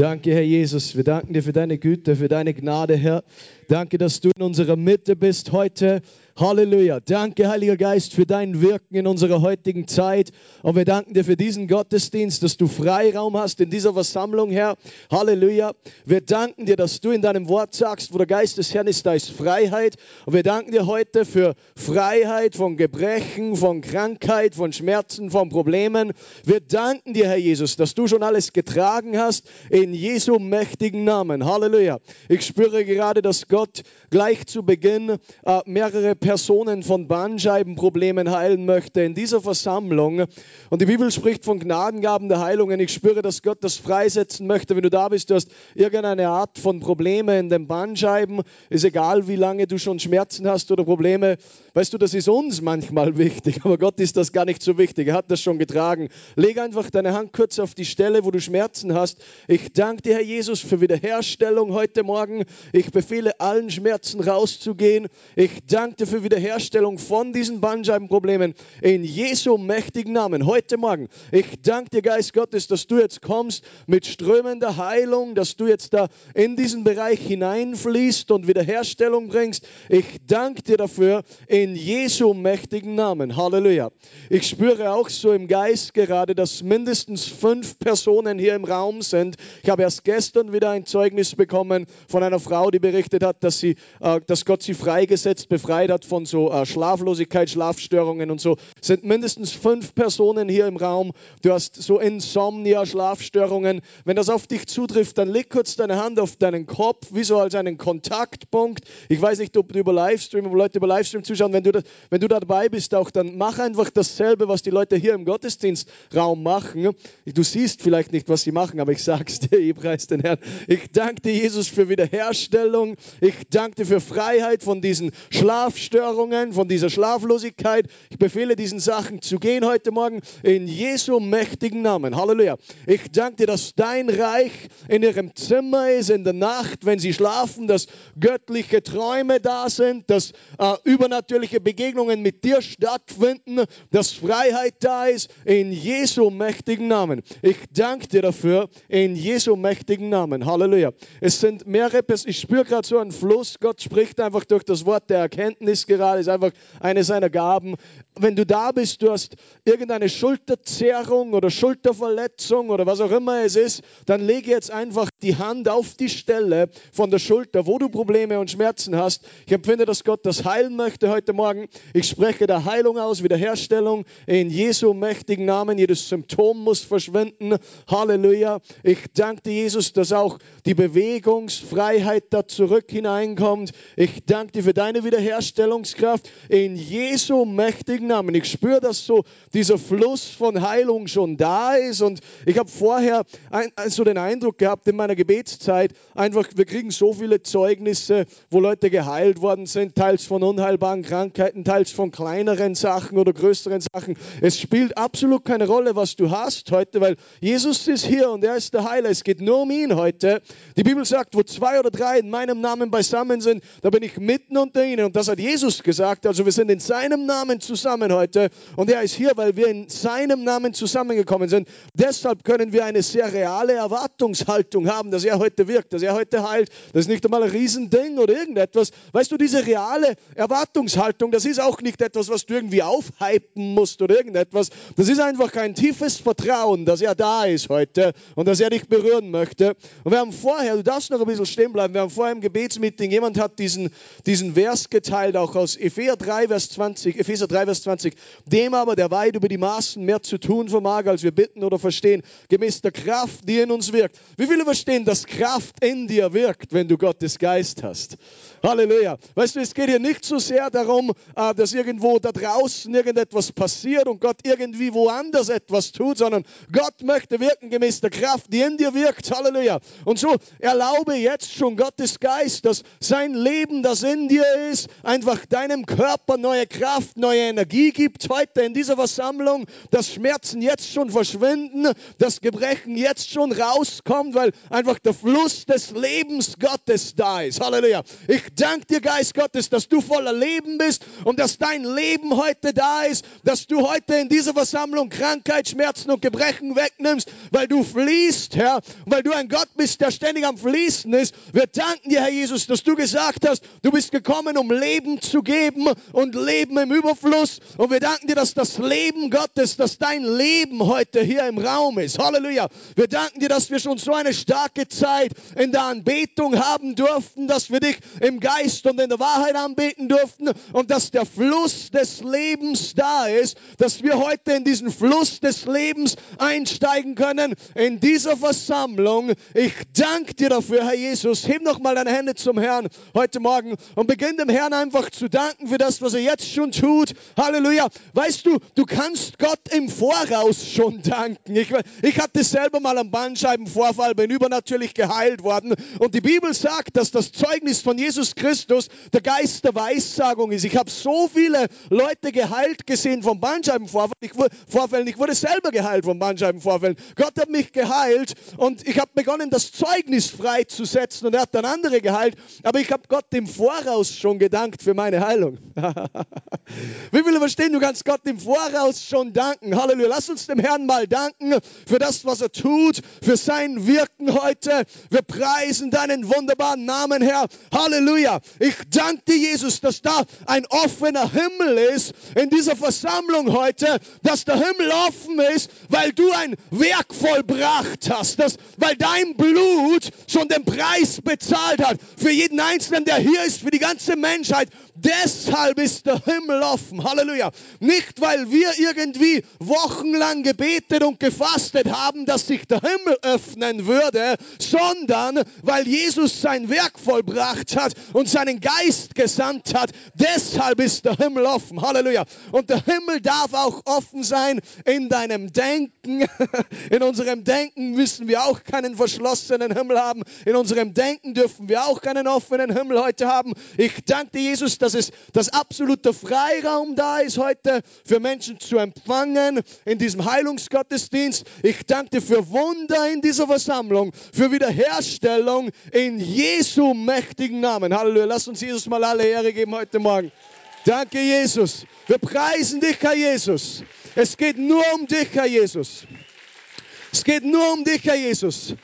Danke, Herr Jesus. Wir danken dir für deine Güte, für deine Gnade, Herr. Danke, dass du in unserer Mitte bist heute. Halleluja. Danke, Heiliger Geist, für dein Wirken in unserer heutigen Zeit. Und wir danken dir für diesen Gottesdienst, dass du Freiraum hast in dieser Versammlung, Herr. Halleluja. Wir danken dir, dass du in deinem Wort sagst, wo der Geist des Herrn ist, da ist Freiheit. Und wir danken dir heute für Freiheit von Gebrechen, von Krankheit, von Schmerzen, von Problemen. Wir danken dir, Herr Jesus, dass du schon alles getragen hast in Jesu mächtigen Namen. Halleluja. Ich spüre gerade, dass Gott gleich zu Beginn äh, mehrere Personen von Bandscheibenproblemen heilen möchte in dieser Versammlung. Und die Bibel spricht von Gnadengaben der Heilungen. Ich spüre, dass Gott das freisetzen möchte. Wenn du da bist, du hast irgendeine Art von Probleme in den Bandscheiben, ist egal, wie lange du schon Schmerzen hast oder Probleme. Weißt du, das ist uns manchmal wichtig, aber Gott ist das gar nicht so wichtig. Er hat das schon getragen. Leg einfach deine Hand kurz auf die Stelle, wo du Schmerzen hast. Ich danke dir, Herr Jesus, für Wiederherstellung heute Morgen. Ich befehle allen Schmerzen rauszugehen. Ich danke dir für Wiederherstellung von diesen Bandscheibenproblemen in Jesu mächtigen Namen. Heute Morgen, ich danke dir, Geist Gottes, dass du jetzt kommst mit strömender Heilung, dass du jetzt da in diesen Bereich hineinfließt und Wiederherstellung bringst. Ich danke dir dafür in Jesu mächtigen Namen. Halleluja. Ich spüre auch so im Geist gerade, dass mindestens fünf Personen hier im Raum sind. Ich habe erst gestern wieder ein Zeugnis bekommen von einer Frau, die berichtet hat, dass, sie, äh, dass Gott sie freigesetzt, befreit hat von so äh, Schlaflosigkeit, Schlafstörungen und so. Sind mindestens fünf Personen hier im Raum. Du hast so Insomnia, Schlafstörungen. Wenn das auf dich zutrifft, dann leg kurz deine Hand auf deinen Kopf, wie so als einen Kontaktpunkt. Ich weiß nicht, ob du über Livestream, ob Leute über Livestream zuschauen. Wenn du, das, wenn du da dabei bist, auch dann mach einfach dasselbe, was die Leute hier im Gottesdienstraum machen. Du siehst vielleicht nicht, was sie machen, aber ich sag's dir, ich preis den Herrn. Ich danke dir, Jesus, für Wiederherstellung. Ich danke dir für Freiheit von diesen Schlafstörungen, von dieser Schlaflosigkeit. Ich befehle diesen Sachen zu gehen heute Morgen in Jesu mächtigen Namen. Halleluja. Ich danke dir, dass dein Reich in ihrem Zimmer ist in der Nacht, wenn sie schlafen, dass göttliche Träume da sind, dass äh, übernatürliche Begegnungen mit dir stattfinden, dass Freiheit da ist in Jesu mächtigen Namen. Ich danke dir dafür in Jesu mächtigen Namen. Halleluja. Es sind mehrere, ich spüre gerade so einen Fluss. Gott spricht einfach durch das Wort der Erkenntnis gerade, ist einfach eine seiner Gaben. Wenn du da bist, du hast irgendeine Schulterzerrung oder Schulterverletzung oder was auch immer es ist, dann lege jetzt einfach die Hand auf die Stelle von der Schulter, wo du Probleme und Schmerzen hast. Ich empfinde, dass Gott das heilen möchte heute Morgen. Ich spreche der Heilung aus, Wiederherstellung in Jesu mächtigen Namen. Jedes Symptom muss verschwinden. Halleluja. Ich danke dir, Jesus, dass auch die Bewegungsfreiheit da zurück hineinkommt. Ich danke dir für deine Wiederherstellungskraft in Jesu mächtigen Namen. Ich spüre, dass so dieser Fluss von Heilung schon da ist und ich habe vorher ein, so den Eindruck gehabt in meiner Gebetszeit, einfach, wir kriegen so viele Zeugnisse, wo Leute geheilt worden sind, teils von unheilbaren Krankheiten, teils von kleineren Sachen oder größeren Sachen. Es spielt absolut keine Rolle, was du hast heute, weil Jesus ist hier und er ist der Heiler. Es geht nur um ihn heute. Die Bibel sagt, wo zwei oder drei in meinem Namen beisammen sind, da bin ich mitten unter ihnen. Und das hat Jesus gesagt. Also wir sind in seinem Namen zusammen heute. Und er ist hier, weil wir in seinem Namen zusammengekommen sind. Deshalb können wir eine sehr reale Erwartungshaltung haben, dass er heute wirkt, dass er heute heilt. Das ist nicht einmal ein Riesending oder irgendetwas. Weißt du, diese reale Erwartungshaltung, das ist auch nicht etwas, was du irgendwie aufhypen musst oder irgendetwas. Das ist einfach ein tiefes Vertrauen, dass er da ist heute und dass er dich berühren möchte. Und wir haben vorher, du darfst noch ein bisschen stehen bleiben, wir haben vorher im Gebetsmeeting, jemand hat diesen, diesen Vers geteilt, auch aus Epheser 3, Vers 20, Epheser 3, Vers 20. Dem aber, der weit über die Maßen mehr zu tun vermag, als wir bitten oder verstehen, gemäß der Kraft, die in uns wirkt. Wie viele verstehen, dass Kraft in dir wirkt, wenn du Gottes Geist hast? Halleluja. Weißt du, es geht hier nicht so sehr darum, äh, dass irgendwo da draußen irgendetwas passiert und Gott irgendwie woanders etwas tut, sondern Gott möchte wirken gemäß der Kraft, die in dir wirkt. Halleluja. Und so erlaube jetzt schon Gottes Geist, dass sein Leben, das in dir ist, einfach deinem Körper neue Kraft, neue Energie gibt. Heute in dieser Versammlung, dass Schmerzen jetzt schon verschwinden, dass Gebrechen jetzt schon rauskommt, weil einfach der Fluss des Lebens Gottes da ist. Halleluja. Ich danke dir, Geist Gottes, dass du voller Leben bist und dass dein Leben heute da ist, dass du heute in dieser Versammlung Krankheit, Schmerzen und Gebrechen wegnimmst, weil du fließt, Herr, weil du ein Gott bist, der ständig am Fließen ist. Wir danken dir, Herr Jesus, dass du gesagt hast, du bist gekommen, um Leben zu geben und Leben im Überfluss. Und wir danken dir, dass das Leben Gottes, dass dein Leben heute hier im Raum ist. Halleluja. Wir danken dir, dass wir schon so eine starke Zeit in der Anbetung haben durften, dass wir dich im Geist und in der Wahrheit anbeten durften und dass der Fluss des Lebens da ist, dass wir heute in diesen Fluss des Lebens einsteigen können in dieser Versammlung. Ich danke dir dafür, Herr Jesus. Heb noch mal deine Hände zum Herrn heute Morgen und beginn dem Herrn einfach zu danken für das, was er jetzt schon tut. Halleluja. Weißt du, du kannst Gott im Voraus schon danken. Ich, ich hatte selber mal einen Bandscheibenvorfall, bin übernatürlich geheilt worden. Und die Bibel sagt, dass das Zeugnis von Jesus Christus der Geist der Weissagung ist. Ich habe so viele Leute geheilt gesehen vom Bandscheibenvorfall. Ich, Vorfällen. ich wurde selber geheilt vom Bandscheibenvorfällen. Gott hat mich geheilt und ich habe begonnen, das Zeugnis freizusetzen und er hat dann andere geheilt. Aber ich habe Gott im Voraus schon gedankt für meine Heilung. Wie viele verstehen, du kannst Gott im Voraus schon danken. Halleluja. Lass uns dem Herrn mal danken für das, was er tut, für sein Wirken heute. Wir preisen deinen wunderbaren Namen, Herr. Halleluja. Ich danke dir, Jesus, dass da ein offener Himmel ist in dieser Versammlung heute, dass der Himmel offen ist, weil du ein Werk vollbracht hast, dass, weil dein Blut schon den Preis bezahlt hat für jeden Einzelnen, der hier ist, für die ganze Menschheit. Deshalb ist der Himmel offen. Halleluja. Nicht, weil wir irgendwie wochenlang gebetet und gefastet haben, dass sich der Himmel öffnen würde, sondern weil Jesus sein Werk vollbracht hat und seinen Geist gesandt hat. Deshalb ist der Himmel offen. Halleluja. Und der Himmel darf auch offen sein in deinem Denken. In unserem Denken müssen wir auch keinen verschlossenen Himmel haben. In unserem Denken dürfen wir auch keinen offenen Himmel heute haben. Ich danke dir, Jesus, dass es das absolute Freiraum da ist heute für Menschen zu empfangen in diesem Heilungsgottesdienst. Ich danke dir für Wunder in dieser Versammlung, für Wiederherstellung in Jesu mächtigen Namen. Halleluja. Lass uns Jesus mal alle Ehre geben heute Morgen. Danke, Jesus. Wir preisen dich, Herr Jesus. Es geht nur um dich, Herr Jesus. Es geht nur um dich, Herr Jesus.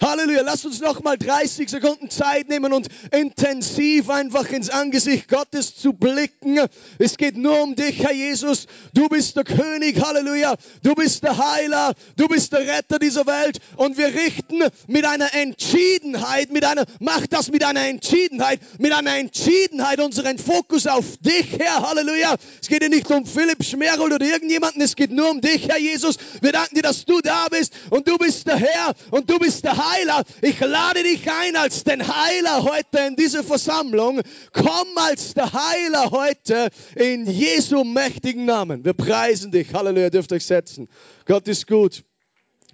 Halleluja. Lass uns noch mal 30 Sekunden Zeit nehmen und intensiv einfach ins Angesicht Gottes zu blicken. Es geht nur um dich, Herr Jesus. Du bist der König. Halleluja. Du bist der Heiler. Du bist der Retter dieser Welt. Und wir richten mit einer Entschiedenheit, mit einer, mach das mit einer Entschiedenheit, mit einer Entschiedenheit unseren Fokus auf dich, Herr. Halleluja. Es geht dir nicht um Philipp Schmerold oder irgendjemanden. Es geht nur um dich, Herr Jesus. Wir danken dir, dass du da bist und du bist der Herr und du bist der Heiler. Heiler. Ich lade dich ein als den Heiler heute in diese Versammlung. Komm als der Heiler heute in Jesu mächtigen Namen. Wir preisen dich. Halleluja, dürft euch setzen. Gott ist gut.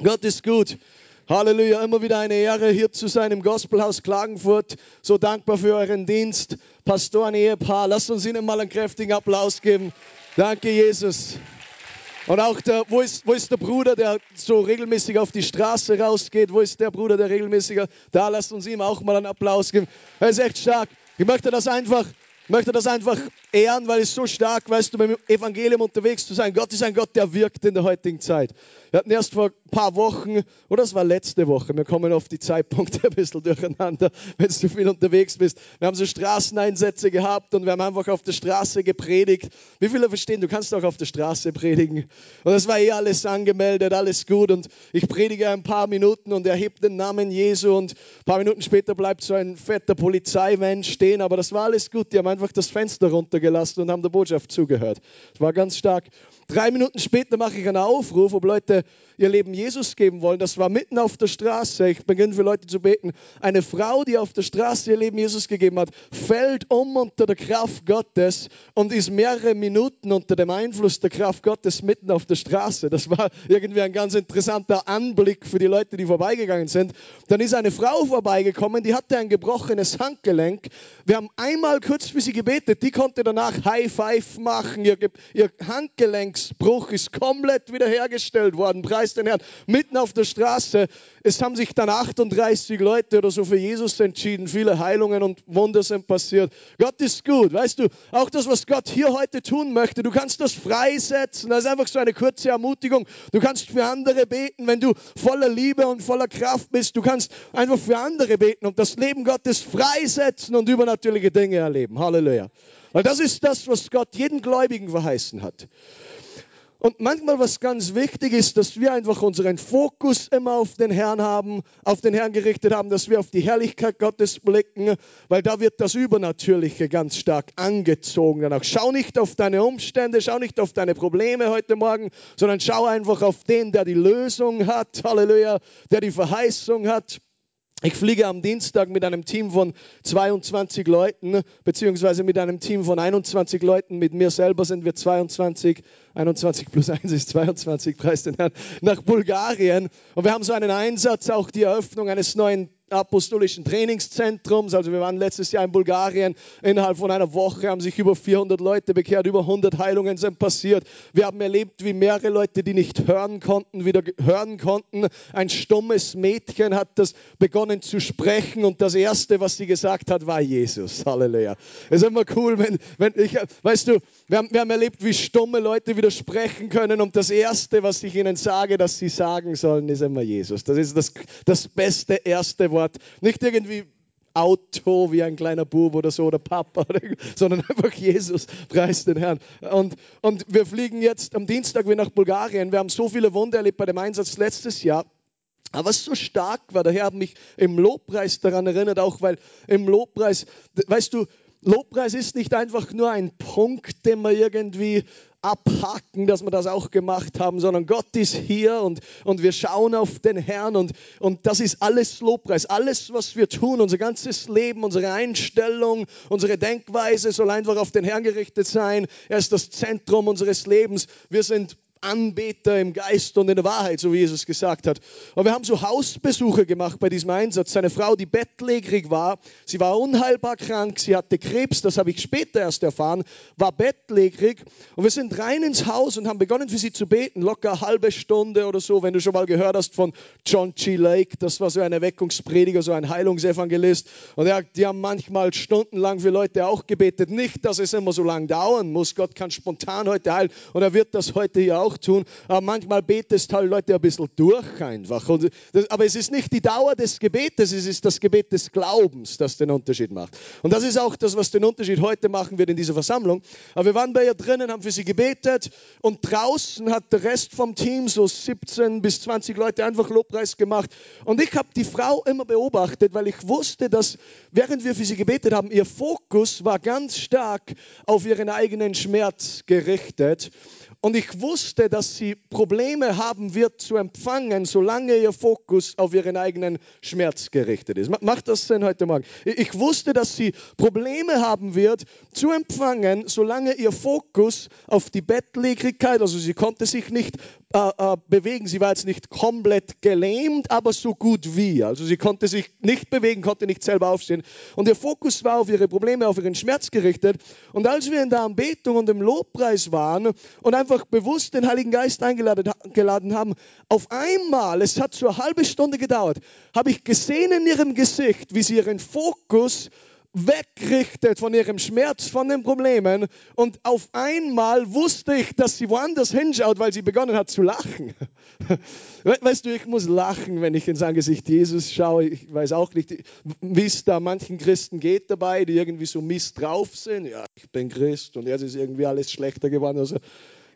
Gott ist gut. Halleluja, immer wieder eine Ehre, hier zu sein im Gospelhaus Klagenfurt. So dankbar für euren Dienst. Pastoren, Ehepaar, lasst uns ihnen mal einen kräftigen Applaus geben. Danke, Jesus. Und auch der, wo ist, wo ist der Bruder, der so regelmäßig auf die Straße rausgeht? Wo ist der Bruder, der regelmäßiger? Da lasst uns ihm auch mal einen Applaus geben. Er ist echt stark. Ich möchte das einfach, möchte das einfach ehren, weil es so stark, weißt du, dem Evangelium unterwegs zu sein. Gott ist ein Gott, der wirkt in der heutigen Zeit. Wir hatten erst vor ein paar Wochen, oder es war letzte Woche, wir kommen auf die Zeitpunkte ein bisschen durcheinander, wenn du viel unterwegs bist. Wir haben so Straßeneinsätze gehabt und wir haben einfach auf der Straße gepredigt. Wie viele verstehen, du kannst auch auf der Straße predigen. Und es war eh alles angemeldet, alles gut. Und ich predige ein paar Minuten und erhebe den Namen Jesu und ein paar Minuten später bleibt so ein fetter Polizeivan stehen. Aber das war alles gut. Die haben einfach das Fenster runtergelassen und haben der Botschaft zugehört. Das war ganz stark. Drei Minuten später mache ich einen Aufruf, ob Leute ihr Leben Jesus geben wollen. Das war mitten auf der Straße. Ich beginne für Leute zu beten. Eine Frau, die auf der Straße ihr Leben Jesus gegeben hat, fällt um unter der Kraft Gottes und ist mehrere Minuten unter dem Einfluss der Kraft Gottes mitten auf der Straße. Das war irgendwie ein ganz interessanter Anblick für die Leute, die vorbeigegangen sind. Dann ist eine Frau vorbeigekommen, die hatte ein gebrochenes Handgelenk. Wir haben einmal kurz für sie gebetet. Die konnte danach High Five machen. Ihr, ihr Handgelenk Durchbruch ist komplett wiederhergestellt worden. Preis den Herrn. Mitten auf der Straße. Es haben sich dann 38 Leute oder so für Jesus entschieden. Viele Heilungen und Wunder sind passiert. Gott ist gut. Weißt du, auch das, was Gott hier heute tun möchte, du kannst das freisetzen. Das ist einfach so eine kurze Ermutigung. Du kannst für andere beten, wenn du voller Liebe und voller Kraft bist. Du kannst einfach für andere beten und das Leben Gottes freisetzen und übernatürliche Dinge erleben. Halleluja. Weil das ist das, was Gott jeden Gläubigen verheißen hat. Und manchmal, was ganz wichtig ist, dass wir einfach unseren Fokus immer auf den Herrn haben, auf den Herrn gerichtet haben, dass wir auf die Herrlichkeit Gottes blicken, weil da wird das Übernatürliche ganz stark angezogen. Danach schau nicht auf deine Umstände, schau nicht auf deine Probleme heute Morgen, sondern schau einfach auf den, der die Lösung hat, Halleluja, der die Verheißung hat. Ich fliege am Dienstag mit einem Team von 22 Leuten, beziehungsweise mit einem Team von 21 Leuten. Mit mir selber sind wir 22. 21 plus 1 ist 22, preis den Herrn, nach Bulgarien. Und wir haben so einen Einsatz, auch die Eröffnung eines neuen apostolischen Trainingszentrums. Also wir waren letztes Jahr in Bulgarien. Innerhalb von einer Woche haben sich über 400 Leute bekehrt, über 100 Heilungen sind passiert. Wir haben erlebt, wie mehrere Leute, die nicht hören konnten, wieder hören konnten. Ein stummes Mädchen hat das begonnen zu sprechen und das erste, was sie gesagt hat, war Jesus. Halleluja. Es ist immer cool, wenn, wenn ich, weißt du, wir haben, wir haben erlebt, wie stumme Leute wieder sprechen können und das erste, was ich ihnen sage, dass sie sagen sollen, ist immer Jesus. Das ist das, das beste erste Wort Wort. Nicht irgendwie Auto wie ein kleiner Bub oder so oder Papa, sondern einfach Jesus, preis den Herrn. Und, und wir fliegen jetzt am Dienstag wieder nach Bulgarien. Wir haben so viele Wunder erlebt bei dem Einsatz letztes Jahr. Aber was so stark war, der Herr hat mich im Lobpreis daran erinnert, auch weil im Lobpreis, weißt du, Lobpreis ist nicht einfach nur ein Punkt, den man irgendwie abhaken, dass wir das auch gemacht haben, sondern Gott ist hier und, und wir schauen auf den Herrn und, und das ist alles Lobpreis. Alles, was wir tun, unser ganzes Leben, unsere Einstellung, unsere Denkweise soll einfach auf den Herrn gerichtet sein. Er ist das Zentrum unseres Lebens. Wir sind Anbeter im Geist und in der Wahrheit, so wie Jesus gesagt hat. Und wir haben so Hausbesuche gemacht bei diesem Einsatz. Seine Frau, die bettlägerig war, sie war unheilbar krank, sie hatte Krebs, das habe ich später erst erfahren, war bettlägerig. Und wir sind rein ins Haus und haben begonnen für sie zu beten, locker eine halbe Stunde oder so, wenn du schon mal gehört hast von John G. Lake, das war so ein Erweckungsprediger, so ein Heilungsevangelist. Und er, die haben manchmal stundenlang für Leute auch gebetet. Nicht, dass es immer so lang dauern muss. Gott kann spontan heute heilen und er wird das heute hier auch auch tun. Aber manchmal betest halt Leute ein bisschen durch einfach. Das, aber es ist nicht die Dauer des Gebetes, es ist das Gebet des Glaubens, das den Unterschied macht. Und das ist auch das, was den Unterschied heute machen wird in dieser Versammlung. Aber wir waren bei ihr drinnen, haben für sie gebetet und draußen hat der Rest vom Team, so 17 bis 20 Leute, einfach Lobpreis gemacht. Und ich habe die Frau immer beobachtet, weil ich wusste, dass während wir für sie gebetet haben, ihr Fokus war ganz stark auf ihren eigenen Schmerz gerichtet. Und ich wusste, dass sie Probleme haben wird zu empfangen, solange ihr Fokus auf ihren eigenen Schmerz gerichtet ist. Macht das Sinn heute Morgen? Ich wusste, dass sie Probleme haben wird zu empfangen, solange ihr Fokus auf die Bettlägerigkeit, also sie konnte sich nicht äh, äh, bewegen. Sie war jetzt nicht komplett gelähmt, aber so gut wie. Also sie konnte sich nicht bewegen, konnte nicht selber aufstehen. Und ihr Fokus war auf ihre Probleme, auf ihren Schmerz gerichtet. Und als wir in der Anbetung und im Lobpreis waren und einfach einfach bewusst den Heiligen Geist eingeladen haben, auf einmal, es hat so eine halbe Stunde gedauert, habe ich gesehen in ihrem Gesicht, wie sie ihren Fokus wegrichtet von ihrem Schmerz, von den Problemen. Und auf einmal wusste ich, dass sie woanders hinschaut, weil sie begonnen hat zu lachen. Weißt du, ich muss lachen, wenn ich ins Angesicht Jesus schaue. Ich weiß auch nicht, wie es da manchen Christen geht dabei, die irgendwie so mies drauf sind. Ja, ich bin Christ und jetzt ist irgendwie alles schlechter geworden. Also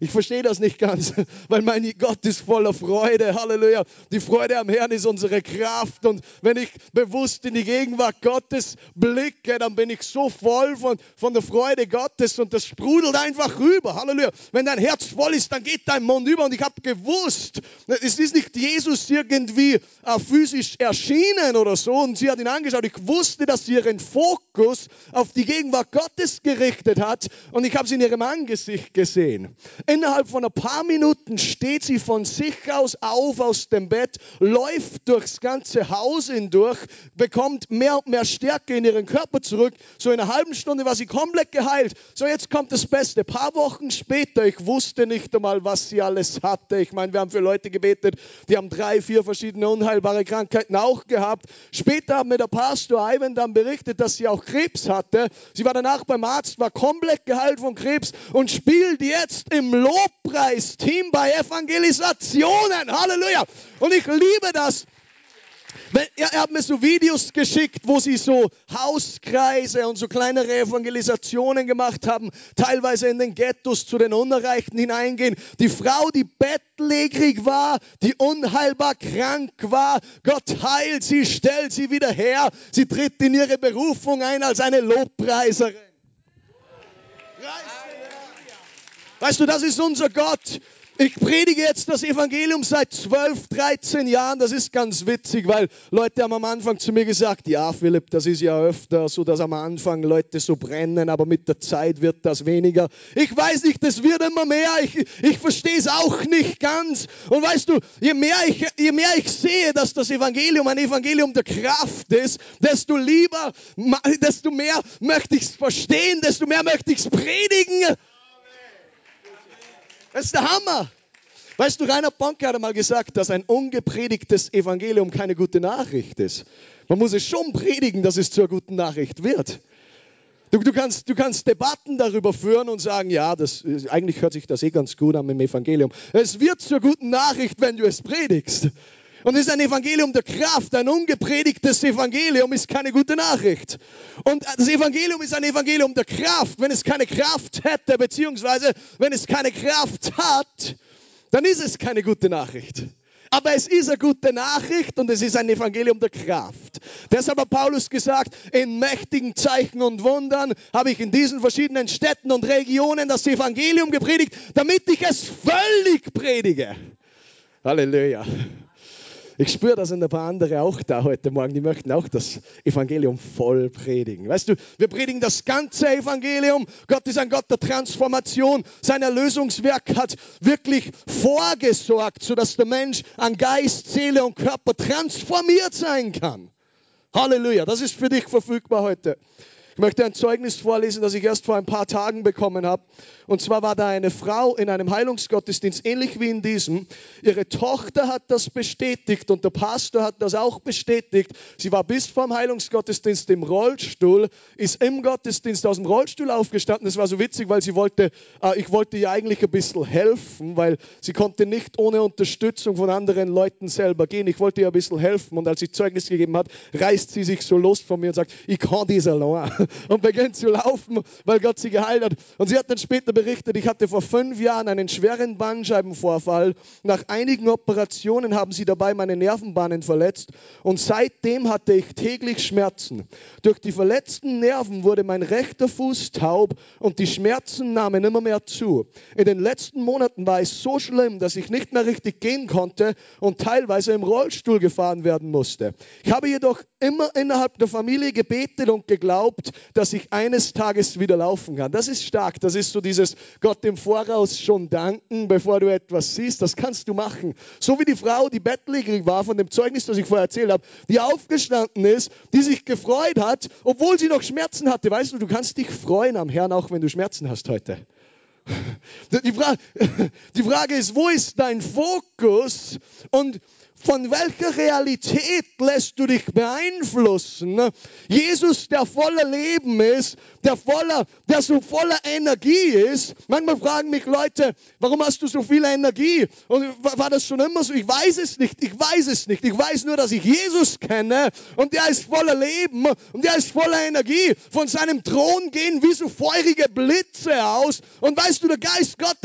ich verstehe das nicht ganz, weil mein Gott ist voller Freude. Halleluja. Die Freude am Herrn ist unsere Kraft. Und wenn ich bewusst in die Gegenwart Gottes blicke, dann bin ich so voll von, von der Freude Gottes und das sprudelt einfach rüber. Halleluja. Wenn dein Herz voll ist, dann geht dein Mund über. Und ich habe gewusst, es ist nicht Jesus irgendwie äh, physisch erschienen oder so und sie hat ihn angeschaut. Ich wusste, dass sie ihren Fokus auf die Gegenwart Gottes gerichtet hat und ich habe sie in ihrem Angesicht gesehen innerhalb von ein paar Minuten steht sie von sich aus auf aus dem Bett, läuft durchs ganze Haus hindurch, bekommt mehr und mehr Stärke in ihren Körper zurück. So in einer halben Stunde war sie komplett geheilt. So jetzt kommt das Beste. Ein paar Wochen später, ich wusste nicht einmal, was sie alles hatte. Ich meine, wir haben für Leute gebetet, die haben drei, vier verschiedene unheilbare Krankheiten auch gehabt. Später hat mir der Pastor Ivan dann berichtet, dass sie auch Krebs hatte. Sie war danach beim Arzt, war komplett geheilt von Krebs und spielt jetzt im Lobpreisteam bei Evangelisationen. Halleluja. Und ich liebe das, er hat mir so Videos geschickt, wo sie so Hauskreise und so kleinere Evangelisationen gemacht haben, teilweise in den Ghettos zu den Unerreichten hineingehen. Die Frau, die bettlägerig war, die unheilbar krank war, Gott heilt sie, stellt sie wieder her. Sie tritt in ihre Berufung ein als eine Lobpreiserin. Weißt du, das ist unser Gott. Ich predige jetzt das Evangelium seit 12, 13 Jahren. Das ist ganz witzig, weil Leute haben am Anfang zu mir gesagt, ja Philipp, das ist ja öfter so, dass am Anfang Leute so brennen, aber mit der Zeit wird das weniger. Ich weiß nicht, das wird immer mehr. Ich, ich verstehe es auch nicht ganz. Und weißt du, je mehr, ich, je mehr ich sehe, dass das Evangelium ein Evangelium der Kraft ist, desto lieber, desto mehr möchte ich es verstehen, desto mehr möchte ich es predigen. Das ist der Hammer. Weißt du, Rainer Bonke hat einmal gesagt, dass ein ungepredigtes Evangelium keine gute Nachricht ist. Man muss es schon predigen, dass es zur guten Nachricht wird. Du, du, kannst, du kannst Debatten darüber führen und sagen, ja, das, eigentlich hört sich das eh ganz gut an im Evangelium. Es wird zur guten Nachricht, wenn du es predigst. Und es ist ein Evangelium der Kraft. Ein ungepredigtes Evangelium ist keine gute Nachricht. Und das Evangelium ist ein Evangelium der Kraft. Wenn es keine Kraft hätte, beziehungsweise wenn es keine Kraft hat, dann ist es keine gute Nachricht. Aber es ist eine gute Nachricht und es ist ein Evangelium der Kraft. Deshalb hat Paulus gesagt, in mächtigen Zeichen und Wundern habe ich in diesen verschiedenen Städten und Regionen das Evangelium gepredigt, damit ich es völlig predige. Halleluja. Ich spüre, da sind ein paar andere auch da heute Morgen, die möchten auch das Evangelium voll predigen. Weißt du, wir predigen das ganze Evangelium. Gott ist ein Gott der Transformation. Sein Erlösungswerk hat wirklich vorgesorgt, sodass der Mensch an Geist, Seele und Körper transformiert sein kann. Halleluja, das ist für dich verfügbar heute. Ich möchte ein Zeugnis vorlesen, das ich erst vor ein paar Tagen bekommen habe. Und zwar war da eine Frau in einem Heilungsgottesdienst, ähnlich wie in diesem. Ihre Tochter hat das bestätigt und der Pastor hat das auch bestätigt. Sie war bis vorm Heilungsgottesdienst im Rollstuhl, ist im Gottesdienst aus dem Rollstuhl aufgestanden. Das war so witzig, weil sie wollte, äh, ich wollte ihr eigentlich ein bisschen helfen, weil sie konnte nicht ohne Unterstützung von anderen Leuten selber gehen. Ich wollte ihr ein bisschen helfen und als sie Zeugnis gegeben hat, reißt sie sich so los von mir und sagt, ich kann das allein und beginnt zu laufen, weil Gott sie geheilt hat. Und sie hat dann später berichtet, ich hatte vor fünf Jahren einen schweren Bandscheibenvorfall. Nach einigen Operationen haben sie dabei meine Nervenbahnen verletzt und seitdem hatte ich täglich Schmerzen. Durch die verletzten Nerven wurde mein rechter Fuß taub und die Schmerzen nahmen immer mehr zu. In den letzten Monaten war es so schlimm, dass ich nicht mehr richtig gehen konnte und teilweise im Rollstuhl gefahren werden musste. Ich habe jedoch immer innerhalb der Familie gebetet und geglaubt, dass ich eines Tages wieder laufen kann. Das ist stark. Das ist so dieses Gott im Voraus schon danken, bevor du etwas siehst, das kannst du machen. So wie die Frau, die bettlägerig war, von dem Zeugnis, das ich vorher erzählt habe, die aufgestanden ist, die sich gefreut hat, obwohl sie noch Schmerzen hatte. Weißt du, du kannst dich freuen am Herrn, auch wenn du Schmerzen hast heute. Die Frage, die Frage ist, wo ist dein Fokus? Und von welcher Realität lässt du dich beeinflussen? Jesus, der voller Leben ist, der voller, der so voller Energie ist. Manchmal fragen mich Leute, warum hast du so viel Energie? Und war das schon immer so? Ich weiß es nicht. Ich weiß es nicht. Ich weiß nur, dass ich Jesus kenne und der ist voller Leben und der ist voller Energie. Von seinem Thron gehen wie so feurige Blitze aus. Und weißt du, der Geist Gottes,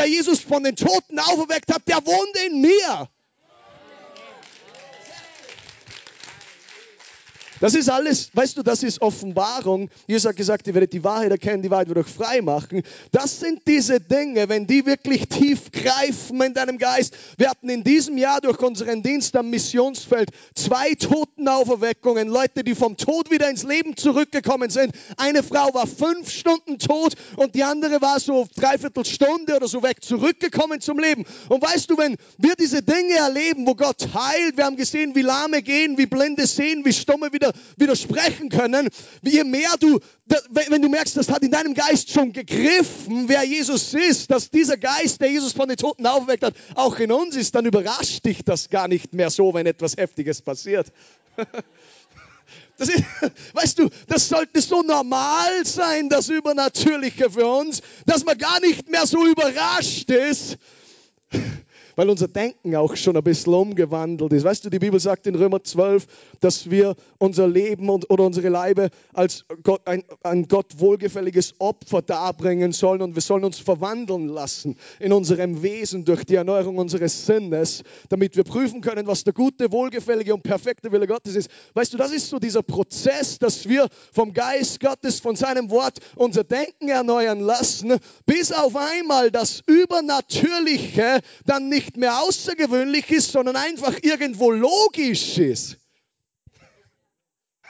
der Jesus von den Toten auferweckt hat, der wohnt in mir. Das ist alles, weißt du, das ist Offenbarung. Jesus hat gesagt, ihr werdet die Wahrheit erkennen, die Wahrheit wird euch frei machen. Das sind diese Dinge, wenn die wirklich tief greifen in deinem Geist. Wir hatten in diesem Jahr durch unseren Dienst am Missionsfeld zwei Totenauferweckungen, Leute, die vom Tod wieder ins Leben zurückgekommen sind. Eine Frau war fünf Stunden tot und die andere war so dreiviertel Stunde oder so weg zurückgekommen zum Leben. Und weißt du, wenn wir diese Dinge erleben, wo Gott heilt, wir haben gesehen, wie Lahme gehen, wie Blinde sehen, wie Stumme wieder widersprechen können, je mehr du, wenn du merkst, das hat in deinem Geist schon gegriffen, wer Jesus ist, dass dieser Geist, der Jesus von den Toten aufweckt hat, auch in uns ist, dann überrascht dich das gar nicht mehr so, wenn etwas Heftiges passiert. Das ist, weißt du, das sollte so normal sein, das Übernatürliche für uns, dass man gar nicht mehr so überrascht ist, weil unser Denken auch schon ein bisschen umgewandelt ist. Weißt du, die Bibel sagt in Römer 12, dass wir unser Leben und, oder unsere Leibe als Gott, ein, ein Gott wohlgefälliges Opfer darbringen sollen und wir sollen uns verwandeln lassen in unserem Wesen durch die Erneuerung unseres Sinnes, damit wir prüfen können, was der gute, wohlgefällige und perfekte Wille Gottes ist. Weißt du, das ist so dieser Prozess, dass wir vom Geist Gottes, von seinem Wort unser Denken erneuern lassen, bis auf einmal das Übernatürliche dann nicht nicht mehr außergewöhnlich ist, sondern einfach irgendwo logisch ist.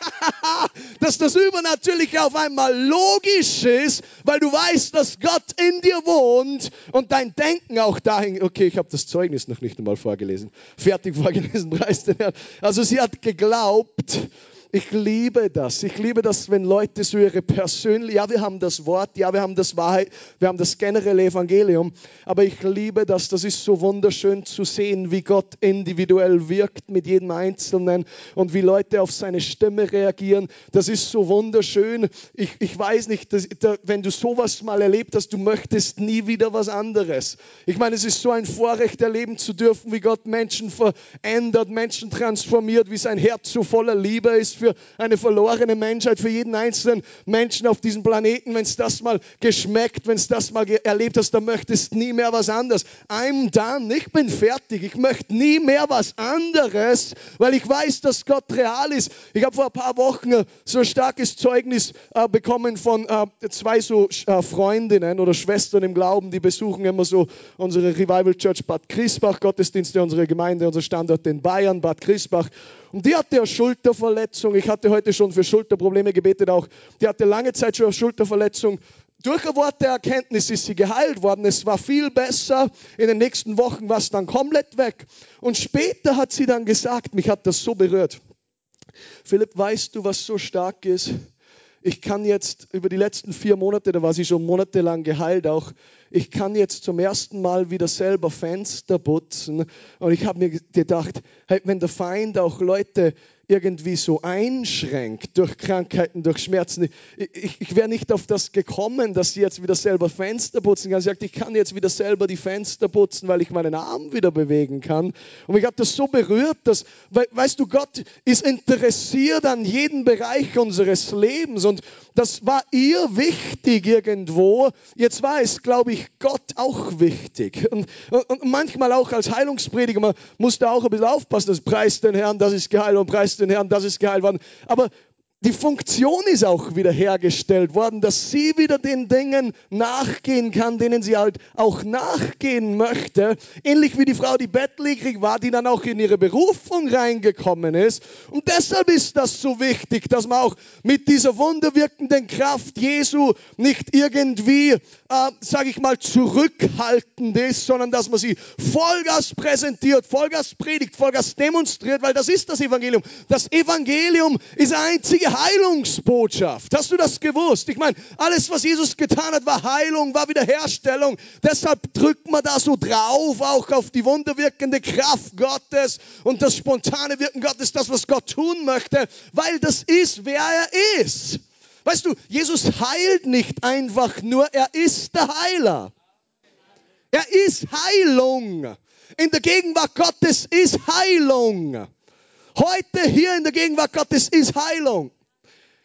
dass das Übernatürliche auf einmal logisch ist, weil du weißt, dass Gott in dir wohnt und dein Denken auch dahin. Okay, ich habe das Zeugnis noch nicht einmal vorgelesen. Fertig vorgelesen, preis den Herrn. Also sie hat geglaubt ich liebe das. Ich liebe das, wenn Leute so ihre persönliche, ja, wir haben das Wort, ja, wir haben das Wahrheit, wir haben das generelle Evangelium, aber ich liebe das. Das ist so wunderschön zu sehen, wie Gott individuell wirkt mit jedem Einzelnen und wie Leute auf seine Stimme reagieren. Das ist so wunderschön. Ich, ich weiß nicht, dass, da, wenn du sowas mal erlebt hast, du möchtest nie wieder was anderes. Ich meine, es ist so ein Vorrecht, erleben zu dürfen, wie Gott Menschen verändert, Menschen transformiert, wie sein Herz so voller Liebe ist für eine verlorene Menschheit, für jeden einzelnen Menschen auf diesem Planeten. Wenn es das mal geschmeckt, wenn es das mal erlebt hast, dann möchtest nie mehr was anderes. I'm done. Ich bin fertig. Ich möchte nie mehr was anderes, weil ich weiß, dass Gott real ist. Ich habe vor ein paar Wochen so ein starkes Zeugnis äh, bekommen von äh, zwei so äh, Freundinnen oder Schwestern im Glauben, die besuchen immer so unsere Revival Church Bad Griesbach, Gottesdienste, unsere Gemeinde, unser Standort in Bayern, Bad Griesbach. Und die hatte eine Schulterverletzung. Ich hatte heute schon für Schulterprobleme gebetet auch. Die hatte lange Zeit schon eine Schulterverletzung. Durch ein Wort der Erkenntnis ist sie geheilt worden. Es war viel besser. In den nächsten Wochen war es dann komplett weg. Und später hat sie dann gesagt, mich hat das so berührt. Philipp, weißt du, was so stark ist? Ich kann jetzt über die letzten vier Monate, da war sie schon monatelang geheilt auch, ich kann jetzt zum ersten Mal wieder selber Fenster putzen. Und ich habe mir gedacht, hey, wenn der Feind auch Leute irgendwie so einschränkt durch Krankheiten, durch Schmerzen. Ich, ich, ich wäre nicht auf das gekommen, dass sie jetzt wieder selber Fenster putzen kann. Sie sagt, ich kann jetzt wieder selber die Fenster putzen, weil ich meinen Arm wieder bewegen kann. Und mich hat das so berührt, dass, weißt du, Gott ist interessiert an jedem Bereich unseres Lebens und das war ihr wichtig irgendwo. Jetzt war es, glaube ich, Gott auch wichtig. Und, und, und manchmal auch als Heilungsprediger, man muss da auch ein bisschen aufpassen, das preist den Herrn, das ist geheilt und preist den Herrn, das ist worden. Aber die Funktion ist auch wieder hergestellt worden, dass sie wieder den Dingen nachgehen kann, denen sie halt auch nachgehen möchte. Ähnlich wie die Frau, die bettlägerig war, die dann auch in ihre Berufung reingekommen ist. Und deshalb ist das so wichtig, dass man auch mit dieser wunderwirkenden Kraft Jesu nicht irgendwie, äh, sage ich mal, zurückhaltend ist, sondern dass man sie Vollgas präsentiert, Vollgas predigt, Vollgas demonstriert, weil das ist das Evangelium. Das Evangelium ist einzige Heilungsbotschaft. Hast du das gewusst? Ich meine, alles, was Jesus getan hat, war Heilung, war Wiederherstellung. Deshalb drückt man da so drauf, auch auf die wunderwirkende Kraft Gottes und das spontane Wirken Gottes, das, was Gott tun möchte, weil das ist, wer er ist. Weißt du, Jesus heilt nicht einfach nur, er ist der Heiler. Er ist Heilung. In der Gegenwart Gottes ist Heilung. Heute hier in der Gegenwart Gottes ist Heilung.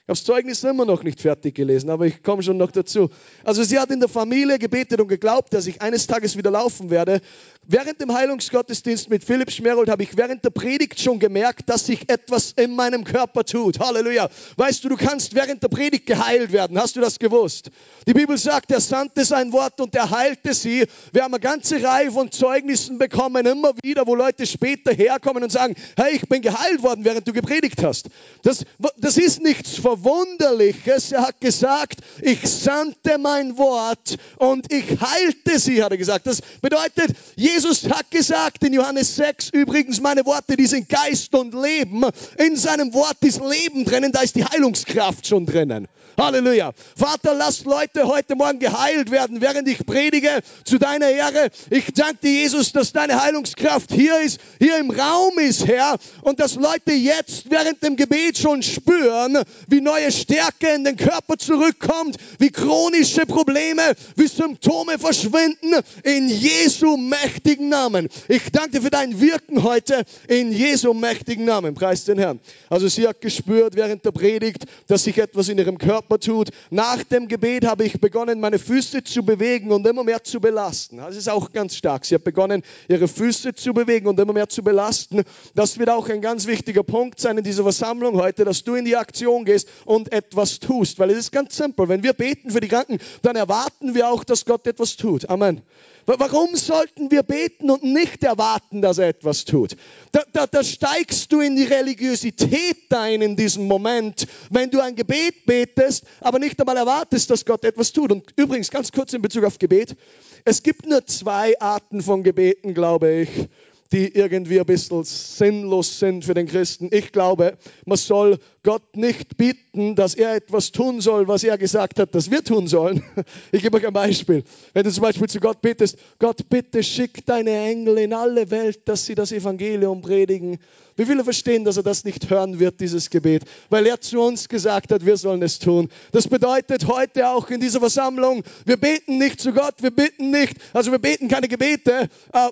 Ich habe das Zeugnis immer noch nicht fertig gelesen, aber ich komme schon noch dazu. Also sie hat in der Familie gebetet und geglaubt, dass ich eines Tages wieder laufen werde. Während dem Heilungsgottesdienst mit Philipp Schmerold habe ich während der Predigt schon gemerkt, dass sich etwas in meinem Körper tut. Halleluja. Weißt du, du kannst während der Predigt geheilt werden. Hast du das gewusst? Die Bibel sagt, er sandte sein Wort und er heilte sie. Wir haben eine ganze Reihe von Zeugnissen bekommen, immer wieder, wo Leute später herkommen und sagen, hey, ich bin geheilt worden, während du gepredigt hast. Das, das ist nichts Verwunderliches. Er hat gesagt, ich sandte mein Wort und ich heilte sie, hat er gesagt. Das bedeutet, Jesus hat gesagt in Johannes 6, übrigens, meine Worte, die sind Geist und Leben. In seinem Wort ist Leben drinnen, da ist die Heilungskraft schon drinnen. Halleluja. Vater, lass Leute heute Morgen geheilt werden, während ich predige zu deiner Ehre. Ich danke dir, Jesus, dass deine Heilungskraft hier ist, hier im Raum ist, Herr, und dass Leute jetzt während dem Gebet schon spüren, wie neue Stärke in den Körper zurückkommt, wie chronische Probleme, wie Symptome verschwinden, in Jesu mächtigen Namen. Ich danke dir für dein Wirken heute, in Jesu mächtigen Namen. Preis den Herrn. Also sie hat gespürt während der Predigt, dass sich etwas in ihrem Körper tut. Nach dem Gebet habe ich begonnen, meine Füße zu bewegen und immer mehr zu belasten. Das ist auch ganz stark. Sie hat begonnen, ihre Füße zu bewegen und immer mehr zu belasten. Das wird auch ein ganz wichtiger Punkt sein in dieser Versammlung heute, dass du in die Aktion gehst und etwas tust. Weil es ist ganz simpel. Wenn wir beten für die Kranken, dann erwarten wir auch, dass Gott etwas tut. Amen. Warum sollten wir beten und nicht erwarten, dass er etwas tut? Da, da, da steigst du in die Religiosität ein in diesem Moment, wenn du ein Gebet betest, aber nicht einmal erwartest, dass Gott etwas tut. Und übrigens, ganz kurz in Bezug auf Gebet. Es gibt nur zwei Arten von Gebeten, glaube ich die irgendwie ein bisschen sinnlos sind für den Christen. Ich glaube, man soll Gott nicht bitten, dass er etwas tun soll, was er gesagt hat, dass wir tun sollen. Ich gebe euch ein Beispiel. Wenn du zum Beispiel zu Gott bittest, Gott bitte schick deine Engel in alle Welt, dass sie das Evangelium predigen. Wie viele verstehen, dass er das nicht hören wird, dieses Gebet? Weil er zu uns gesagt hat, wir sollen es tun. Das bedeutet heute auch in dieser Versammlung, wir beten nicht zu Gott, wir bitten nicht, also wir beten keine Gebete, äh,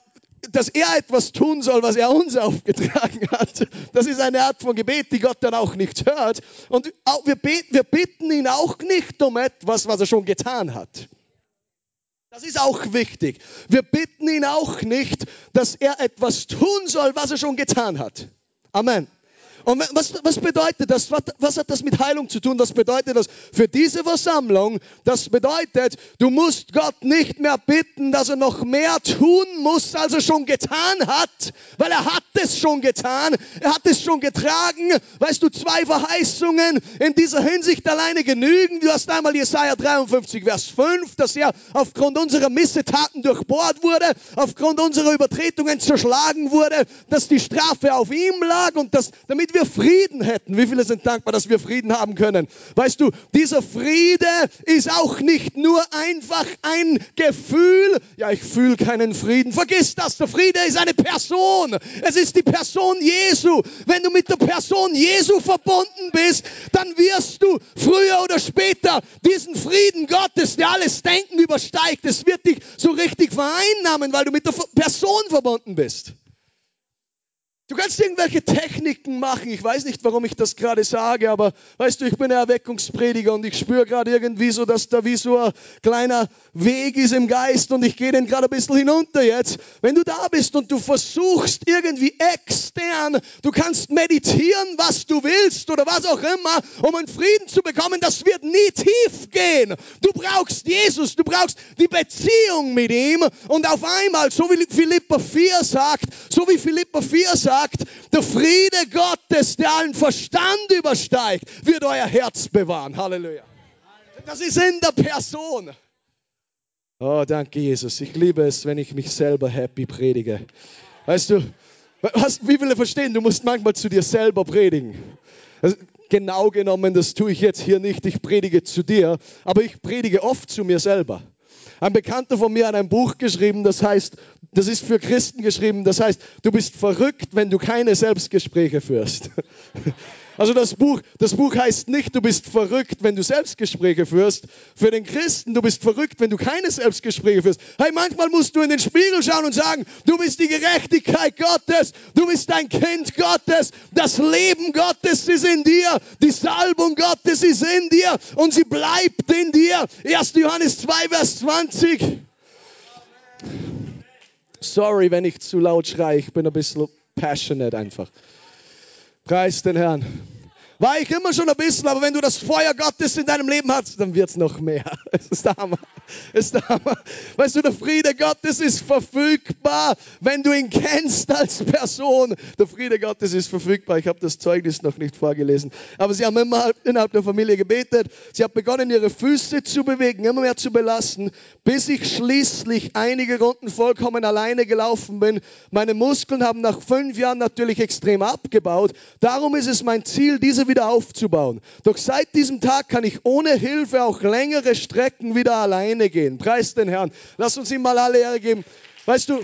dass er etwas tun soll, was er uns aufgetragen hat. Das ist eine Art von Gebet, die Gott dann auch nicht hört. Und wir beten, wir bitten ihn auch nicht um etwas, was er schon getan hat. Das ist auch wichtig. Wir bitten ihn auch nicht, dass er etwas tun soll, was er schon getan hat. Amen. Und was, was bedeutet das? Was, was hat das mit Heilung zu tun? Das bedeutet das für diese Versammlung. Das bedeutet, du musst Gott nicht mehr bitten, dass er noch mehr tun muss, als er schon getan hat, weil er hat es schon getan. Er hat es schon getragen. Weißt du, zwei Verheißungen in dieser Hinsicht alleine genügen. Du hast einmal Jesaja 53, Vers 5, dass er aufgrund unserer Missetaten durchbohrt wurde, aufgrund unserer Übertretungen zerschlagen wurde, dass die Strafe auf ihm lag und dass, damit wir Frieden hätten. Wie viele sind dankbar, dass wir Frieden haben können? Weißt du, dieser Friede ist auch nicht nur einfach ein Gefühl. Ja, ich fühle keinen Frieden. Vergiss das. Der Friede ist eine Person. Es ist die Person Jesu. Wenn du mit der Person Jesu verbunden bist, dann wirst du früher oder später diesen Frieden Gottes, der alles Denken übersteigt, es wird dich so richtig vereinnahmen, weil du mit der Person verbunden bist. Du kannst irgendwelche Techniken machen. Ich weiß nicht, warum ich das gerade sage, aber weißt du, ich bin ein Erweckungsprediger und ich spüre gerade irgendwie so, dass da wie so ein kleiner Weg ist im Geist und ich gehe den gerade ein bisschen hinunter jetzt. Wenn du da bist und du versuchst irgendwie extern, du kannst meditieren, was du willst oder was auch immer, um einen Frieden zu bekommen, das wird nie tief gehen. Du brauchst Jesus, du brauchst die Beziehung mit ihm und auf einmal, so wie Philippa 4 sagt, so wie Philippa 4 sagt, sagt, der Friede Gottes, der allen Verstand übersteigt, wird euer Herz bewahren. Halleluja. Das ist in der Person. Oh, danke Jesus. Ich liebe es, wenn ich mich selber happy predige. Weißt du, was, wie viele verstehen, du musst manchmal zu dir selber predigen. Also, genau genommen, das tue ich jetzt hier nicht. Ich predige zu dir, aber ich predige oft zu mir selber. Ein Bekannter von mir hat ein Buch geschrieben, das heißt, das ist für Christen geschrieben, das heißt, du bist verrückt, wenn du keine Selbstgespräche führst. Also das Buch, das Buch heißt nicht, du bist verrückt, wenn du Selbstgespräche führst. Für den Christen, du bist verrückt, wenn du keine Selbstgespräche führst. Hey, manchmal musst du in den Spiegel schauen und sagen, du bist die Gerechtigkeit Gottes, du bist ein Kind Gottes, das Leben Gottes ist in dir, die Salbung Gottes ist in dir und sie bleibt in dir. 1. Johannes 2, Vers 20. Sorry, wenn ich zu laut schreie, ich bin ein bisschen passionate einfach. Preis den Herrn. War ich immer schon ein bisschen, aber wenn du das Feuer Gottes in deinem Leben hast, dann wird es noch mehr. Es ist der Hammer. Es ist der Hammer. Weißt du, der Friede Gottes ist verfügbar, wenn du ihn kennst als Person. Der Friede Gottes ist verfügbar. Ich habe das Zeugnis noch nicht vorgelesen. Aber sie haben immer innerhalb der Familie gebetet. Sie haben begonnen, ihre Füße zu bewegen, immer mehr zu belasten, bis ich schließlich einige Runden vollkommen alleine gelaufen bin. Meine Muskeln haben nach fünf Jahren natürlich extrem abgebaut. Darum ist es mein Ziel, diese wieder aufzubauen. Doch seit diesem Tag kann ich ohne Hilfe auch längere Strecken wieder alleine gehen. Preis den Herrn. Lass uns ihm mal alle Ehre geben. Weißt du,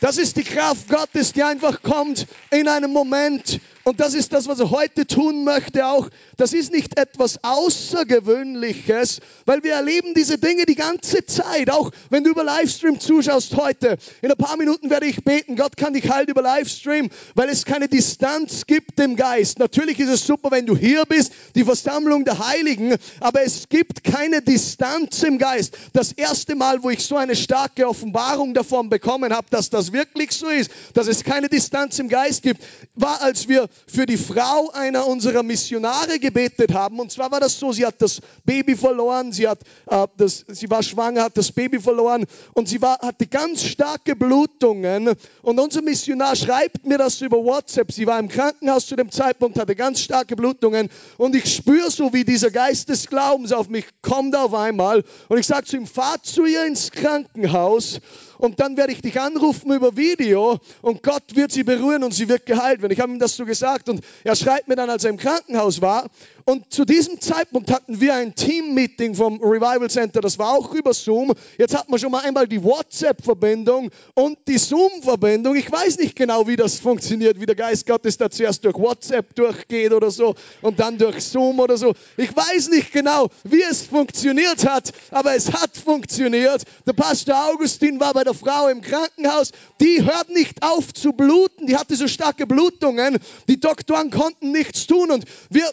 das ist die Kraft Gottes, die einfach kommt in einem Moment, und das ist das, was er heute tun möchte auch. Das ist nicht etwas Außergewöhnliches, weil wir erleben diese Dinge die ganze Zeit. Auch wenn du über Livestream zuschaust heute. In ein paar Minuten werde ich beten. Gott kann dich heilen über Livestream, weil es keine Distanz gibt im Geist. Natürlich ist es super, wenn du hier bist, die Versammlung der Heiligen, aber es gibt keine Distanz im Geist. Das erste Mal, wo ich so eine starke Offenbarung davon bekommen habe, dass das wirklich so ist, dass es keine Distanz im Geist gibt, war, als wir für die Frau einer unserer Missionare gebetet haben. Und zwar war das so, sie hat das Baby verloren, sie, hat, äh, das, sie war schwanger, hat das Baby verloren und sie war, hatte ganz starke Blutungen. Und unser Missionar schreibt mir das über WhatsApp. Sie war im Krankenhaus zu dem Zeitpunkt, hatte ganz starke Blutungen. Und ich spüre so, wie dieser Geist des Glaubens auf mich kommt auf einmal. Und ich sage zu ihm, fahr zu ihr ins Krankenhaus und dann werde ich dich anrufen über Video und Gott wird sie berühren und sie wird geheilt werden. Ich habe ihm das so gesagt und er schreibt mir dann, als er im Krankenhaus war, und zu diesem Zeitpunkt hatten wir ein Team-Meeting vom Revival Center, das war auch über Zoom. Jetzt hatten wir schon mal einmal die WhatsApp-Verbindung und die Zoom-Verbindung. Ich weiß nicht genau, wie das funktioniert, wie der Geist Gottes da zuerst durch WhatsApp durchgeht oder so und dann durch Zoom oder so. Ich weiß nicht genau, wie es funktioniert hat, aber es hat funktioniert. Der Pastor Augustin war bei der Frau im Krankenhaus. Die hört nicht auf zu bluten. Die hatte so starke Blutungen. Die Doktoren konnten nichts tun und wir,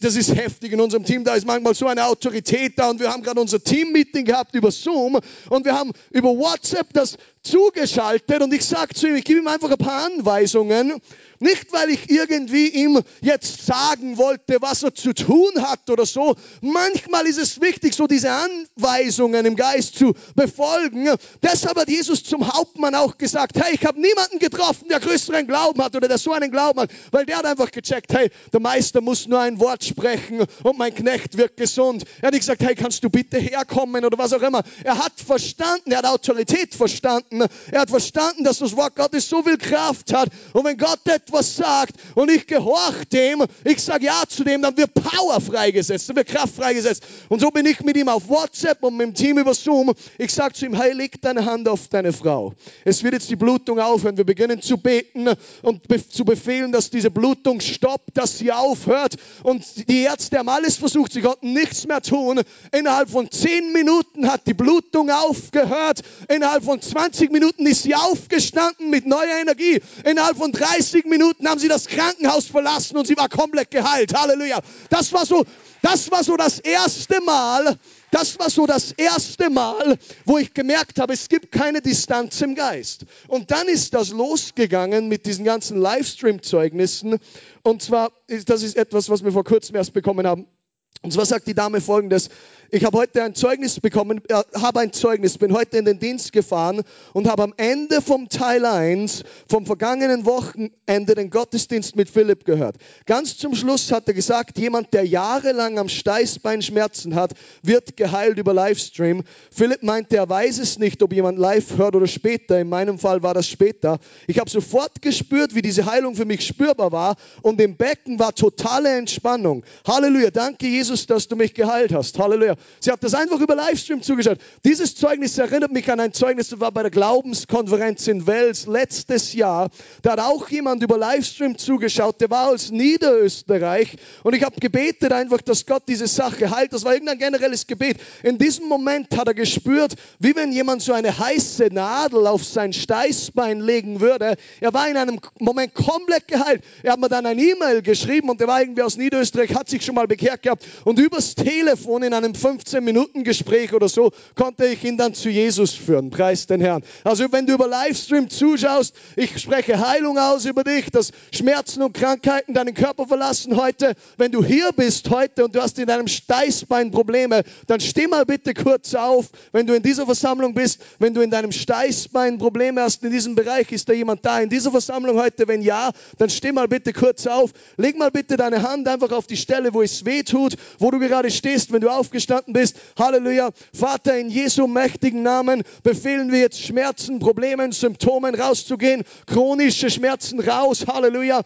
das ist heftig in unserem Team. Da ist manchmal so eine Autorität da und wir haben gerade unser Team-Meeting gehabt über Zoom und wir haben über WhatsApp das zugeschaltet und ich sage zu ihm, ich gebe ihm einfach ein paar Anweisungen nicht, weil ich irgendwie ihm jetzt sagen wollte, was er zu tun hat oder so. Manchmal ist es wichtig, so diese Anweisungen im Geist zu befolgen. Deshalb hat Jesus zum Hauptmann auch gesagt, hey, ich habe niemanden getroffen, der größeren Glauben hat oder der so einen Glauben hat, weil der hat einfach gecheckt, hey, der Meister muss nur ein Wort sprechen und mein Knecht wird gesund. Er hat nicht gesagt, hey, kannst du bitte herkommen oder was auch immer. Er hat verstanden, er hat Autorität verstanden. Er hat verstanden, dass das Wort Gottes so viel Kraft hat. Und wenn Gott etwas sagt und ich gehorche dem, ich sage ja zu dem, dann wird Power freigesetzt, dann wird Kraft freigesetzt. Und so bin ich mit ihm auf WhatsApp und mit dem Team über Zoom. Ich sage zu ihm, hey, leg deine Hand auf deine Frau. Es wird jetzt die Blutung aufhören. Wir beginnen zu beten und zu befehlen, dass diese Blutung stoppt, dass sie aufhört. Und die Ärzte haben alles versucht, sie konnten nichts mehr tun. Innerhalb von zehn Minuten hat die Blutung aufgehört. Innerhalb von 20 Minuten ist sie aufgestanden mit neuer Energie. Innerhalb von 30 Minuten Minuten haben sie das Krankenhaus verlassen und sie war komplett geheilt. Halleluja. Das war so, das war so das erste Mal, das war so das erste Mal, wo ich gemerkt habe, es gibt keine Distanz im Geist. Und dann ist das losgegangen mit diesen ganzen Livestream-Zeugnissen. Und zwar, das ist etwas, was wir vor kurzem erst bekommen haben. Und zwar sagt die Dame folgendes, ich habe heute ein Zeugnis bekommen, äh, habe ein Zeugnis, bin heute in den Dienst gefahren und habe am Ende vom Teil 1 vom vergangenen Wochenende den Gottesdienst mit Philipp gehört. Ganz zum Schluss hat er gesagt, jemand, der jahrelang am Steißbein Schmerzen hat, wird geheilt über Livestream. Philipp meinte, er weiß es nicht, ob jemand live hört oder später. In meinem Fall war das später. Ich habe sofort gespürt, wie diese Heilung für mich spürbar war und im Becken war totale Entspannung. Halleluja, danke Jesus Jesus, dass du mich geheilt hast. Halleluja. Sie hat das einfach über Livestream zugeschaut. Dieses Zeugnis erinnert mich an ein Zeugnis, das war bei der Glaubenskonferenz in Wels letztes Jahr. Da hat auch jemand über Livestream zugeschaut, der war aus Niederösterreich und ich habe gebetet einfach, dass Gott diese Sache heilt. Das war irgendein generelles Gebet. In diesem Moment hat er gespürt, wie wenn jemand so eine heiße Nadel auf sein Steißbein legen würde. Er war in einem Moment komplett geheilt. Er hat mir dann ein E-Mail geschrieben und der war irgendwie aus Niederösterreich, hat sich schon mal bekehrt gehabt und übers Telefon in einem 15-Minuten-Gespräch oder so konnte ich ihn dann zu Jesus führen. Preis den Herrn. Also wenn du über Livestream zuschaust, ich spreche Heilung aus über dich, dass Schmerzen und Krankheiten deinen Körper verlassen heute. Wenn du hier bist heute und du hast in deinem Steißbein Probleme, dann steh mal bitte kurz auf. Wenn du in dieser Versammlung bist, wenn du in deinem Steißbein Probleme hast in diesem Bereich, ist da jemand da in dieser Versammlung heute? Wenn ja, dann steh mal bitte kurz auf. Leg mal bitte deine Hand einfach auf die Stelle, wo es weh tut, wo du gerade stehst, wenn du aufgestanden bist. Halleluja. Vater, in Jesu mächtigen Namen befehlen wir jetzt Schmerzen, Problemen, Symptomen rauszugehen, chronische Schmerzen raus. Halleluja.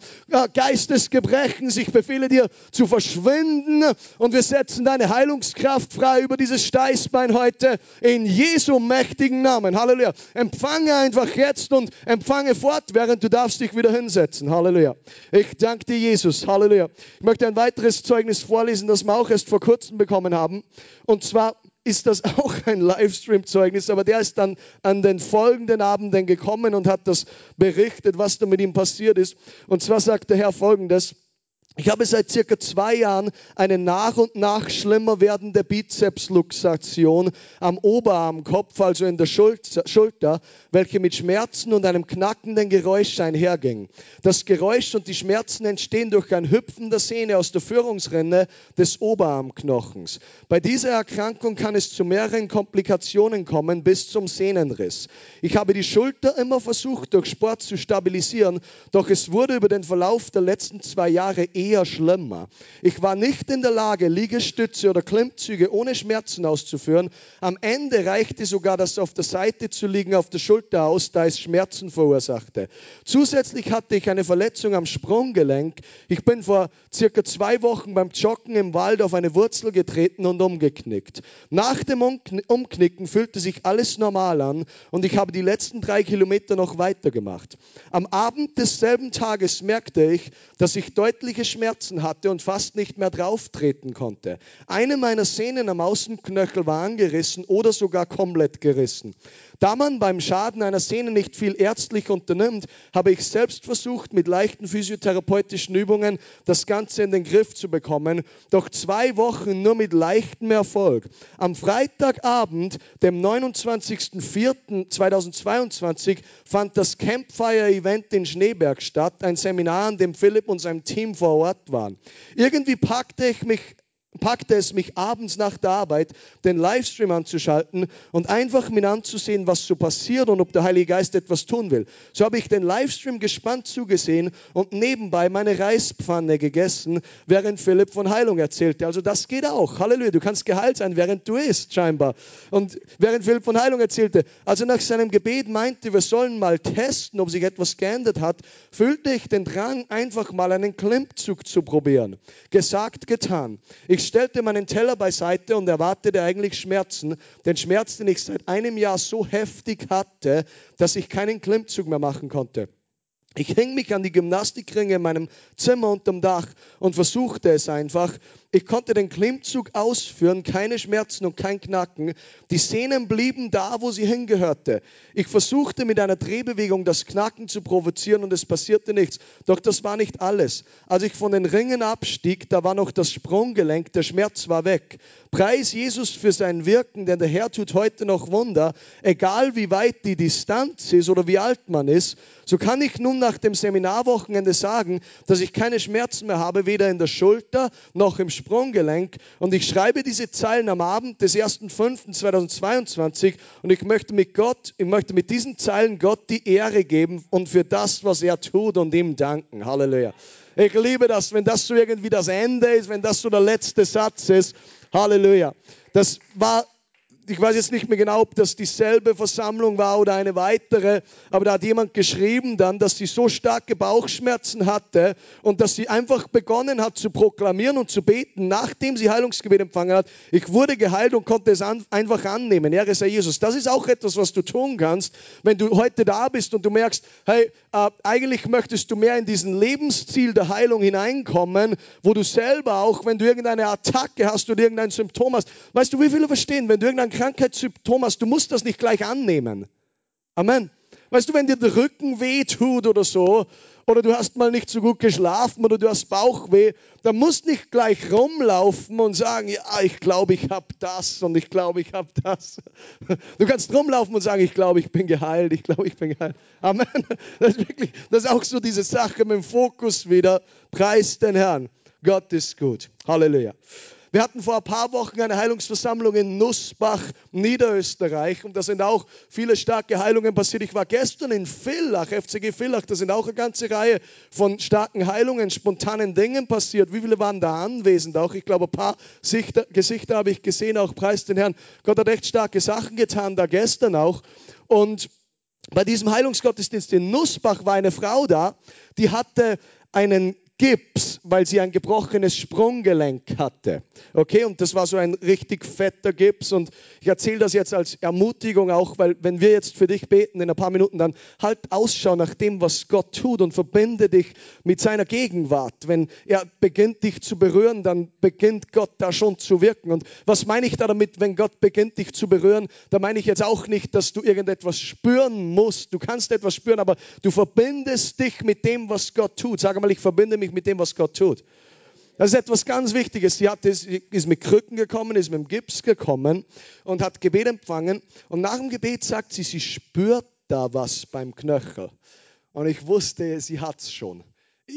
Geistesgebrechen, ich befehle dir zu verschwinden und wir setzen deine Heilungskraft frei über dieses Steißbein heute in Jesu mächtigen Namen. Halleluja. Empfange einfach jetzt und empfange fortwährend. Du darfst dich wieder hinsetzen. Halleluja. Ich danke dir, Jesus. Halleluja. Ich möchte ein weiteres Zeugnis vorlesen, das wir auch erst vor kurzem bekommen haben. Und zwar ist das auch ein Livestream-Zeugnis, aber der ist dann an den folgenden Abenden gekommen und hat das berichtet, was da mit ihm passiert ist. Und zwar sagt der Herr folgendes. Ich habe seit circa zwei Jahren eine nach und nach schlimmer werdende Bizepsluxation am Oberarmkopf, also in der Schulter, welche mit Schmerzen und einem knackenden Geräusch einherging. Das Geräusch und die Schmerzen entstehen durch ein Hüpfen der Sehne aus der Führungsrinne des Oberarmknochens. Bei dieser Erkrankung kann es zu mehreren Komplikationen kommen, bis zum Sehnenriss. Ich habe die Schulter immer versucht, durch Sport zu stabilisieren, doch es wurde über den Verlauf der letzten zwei Jahre eher schlimmer. Ich war nicht in der Lage, Liegestütze oder Klimmzüge ohne Schmerzen auszuführen. Am Ende reichte sogar das auf der Seite zu liegen auf der Schulter aus, da es Schmerzen verursachte. Zusätzlich hatte ich eine Verletzung am Sprunggelenk. Ich bin vor circa zwei Wochen beim Joggen im Wald auf eine Wurzel getreten und umgeknickt. Nach dem Umknicken fühlte sich alles normal an und ich habe die letzten drei Kilometer noch weitergemacht. Am Abend desselben Tages merkte ich, dass ich deutliche Schmerzen hatte und fast nicht mehr drauftreten konnte. Eine meiner Sehnen am Außenknöchel war angerissen oder sogar komplett gerissen. Da man beim Schaden einer Sehne nicht viel ärztlich unternimmt, habe ich selbst versucht, mit leichten physiotherapeutischen Übungen das Ganze in den Griff zu bekommen. Doch zwei Wochen nur mit leichtem Erfolg. Am Freitagabend, dem 29.04.2022, fand das Campfire-Event in Schneeberg statt, ein Seminar, an dem Philipp und sein Team vor Ort waren. Irgendwie packte ich mich packte es mich abends nach der Arbeit, den Livestream anzuschalten und einfach mir anzusehen, was so passiert und ob der Heilige Geist etwas tun will. So habe ich den Livestream gespannt zugesehen und nebenbei meine Reispfanne gegessen, während Philipp von Heilung erzählte. Also das geht auch. Halleluja. Du kannst geheilt sein, während du isst, scheinbar. Und während Philipp von Heilung erzählte, also nach seinem Gebet meinte, wir sollen mal testen, ob sich etwas geändert hat, fühlte ich den Drang, einfach mal einen Klimmzug zu probieren. Gesagt, getan. Ich ich stellte meinen Teller beiseite und erwartete eigentlich Schmerzen, den Schmerz, den ich seit einem Jahr so heftig hatte, dass ich keinen Klimmzug mehr machen konnte. Ich hing mich an die Gymnastikringe in meinem Zimmer unterm Dach und versuchte es einfach. Ich konnte den Klimmzug ausführen, keine Schmerzen und kein Knacken. Die Sehnen blieben da, wo sie hingehörte. Ich versuchte mit einer Drehbewegung das Knacken zu provozieren und es passierte nichts. Doch das war nicht alles. Als ich von den Ringen abstieg, da war noch das Sprunggelenk, der Schmerz war weg. Preis Jesus für sein Wirken, denn der Herr tut heute noch Wunder. Egal wie weit die Distanz ist oder wie alt man ist, so kann ich nun nach dem Seminarwochenende sagen, dass ich keine Schmerzen mehr habe, weder in der Schulter noch im Sprunggelenk. Und ich schreibe diese Zeilen am Abend des 1.5.2022 und ich möchte mit Gott, ich möchte mit diesen Zeilen Gott die Ehre geben und für das, was er tut und ihm danken. Halleluja. Ich liebe das, wenn das so irgendwie das Ende ist, wenn das so der letzte Satz ist. Halleluja. Das war ich weiß jetzt nicht mehr genau, ob das dieselbe Versammlung war oder eine weitere, aber da hat jemand geschrieben dann, dass sie so starke Bauchschmerzen hatte und dass sie einfach begonnen hat zu proklamieren und zu beten, nachdem sie Heilungsgebet empfangen hat. Ich wurde geheilt und konnte es an, einfach annehmen. Ehre sei Jesus. Das ist auch etwas, was du tun kannst, wenn du heute da bist und du merkst, hey, äh, eigentlich möchtest du mehr in diesen Lebensziel der Heilung hineinkommen, wo du selber auch, wenn du irgendeine Attacke hast oder irgendein Symptom hast, weißt du, wie viele verstehen, wenn du irgendein Krankheitssymptom hast, du musst das nicht gleich annehmen. Amen. Weißt du, wenn dir der Rücken weh tut oder so, oder du hast mal nicht so gut geschlafen oder du hast Bauchweh, dann musst nicht gleich rumlaufen und sagen, ja, ich glaube, ich habe das und ich glaube, ich habe das. Du kannst rumlaufen und sagen, ich glaube, ich bin geheilt, ich glaube, ich bin geheilt. Amen. Das ist wirklich, das ist auch so diese Sache mit dem Fokus wieder. Preis den Herrn. Gott ist gut. Halleluja. Wir hatten vor ein paar Wochen eine Heilungsversammlung in Nussbach, Niederösterreich. Und da sind auch viele starke Heilungen passiert. Ich war gestern in Villach, FCG Villach. Da sind auch eine ganze Reihe von starken Heilungen, spontanen Dingen passiert. Wie viele waren da anwesend? Auch ich glaube, ein paar Sichter, Gesichter habe ich gesehen. Auch preis den Herrn. Gott hat echt starke Sachen getan, da gestern auch. Und bei diesem Heilungsgottesdienst in Nussbach war eine Frau da, die hatte einen Gips, weil sie ein gebrochenes Sprunggelenk hatte. Okay, und das war so ein richtig fetter Gips. Und ich erzähle das jetzt als Ermutigung auch, weil wenn wir jetzt für dich beten in ein paar Minuten, dann halt Ausschau nach dem, was Gott tut und verbinde dich mit seiner Gegenwart. Wenn er beginnt, dich zu berühren, dann beginnt Gott da schon zu wirken. Und was meine ich da damit, wenn Gott beginnt, dich zu berühren? Da meine ich jetzt auch nicht, dass du irgendetwas spüren musst. Du kannst etwas spüren, aber du verbindest dich mit dem, was Gott tut. Sag mal, ich verbinde mich mit dem, was Gott tut. Das ist etwas ganz Wichtiges. Sie hat, ist mit Krücken gekommen, ist mit dem Gips gekommen und hat Gebet empfangen. Und nach dem Gebet sagt sie, sie spürt da was beim Knöchel. Und ich wusste, sie hat es schon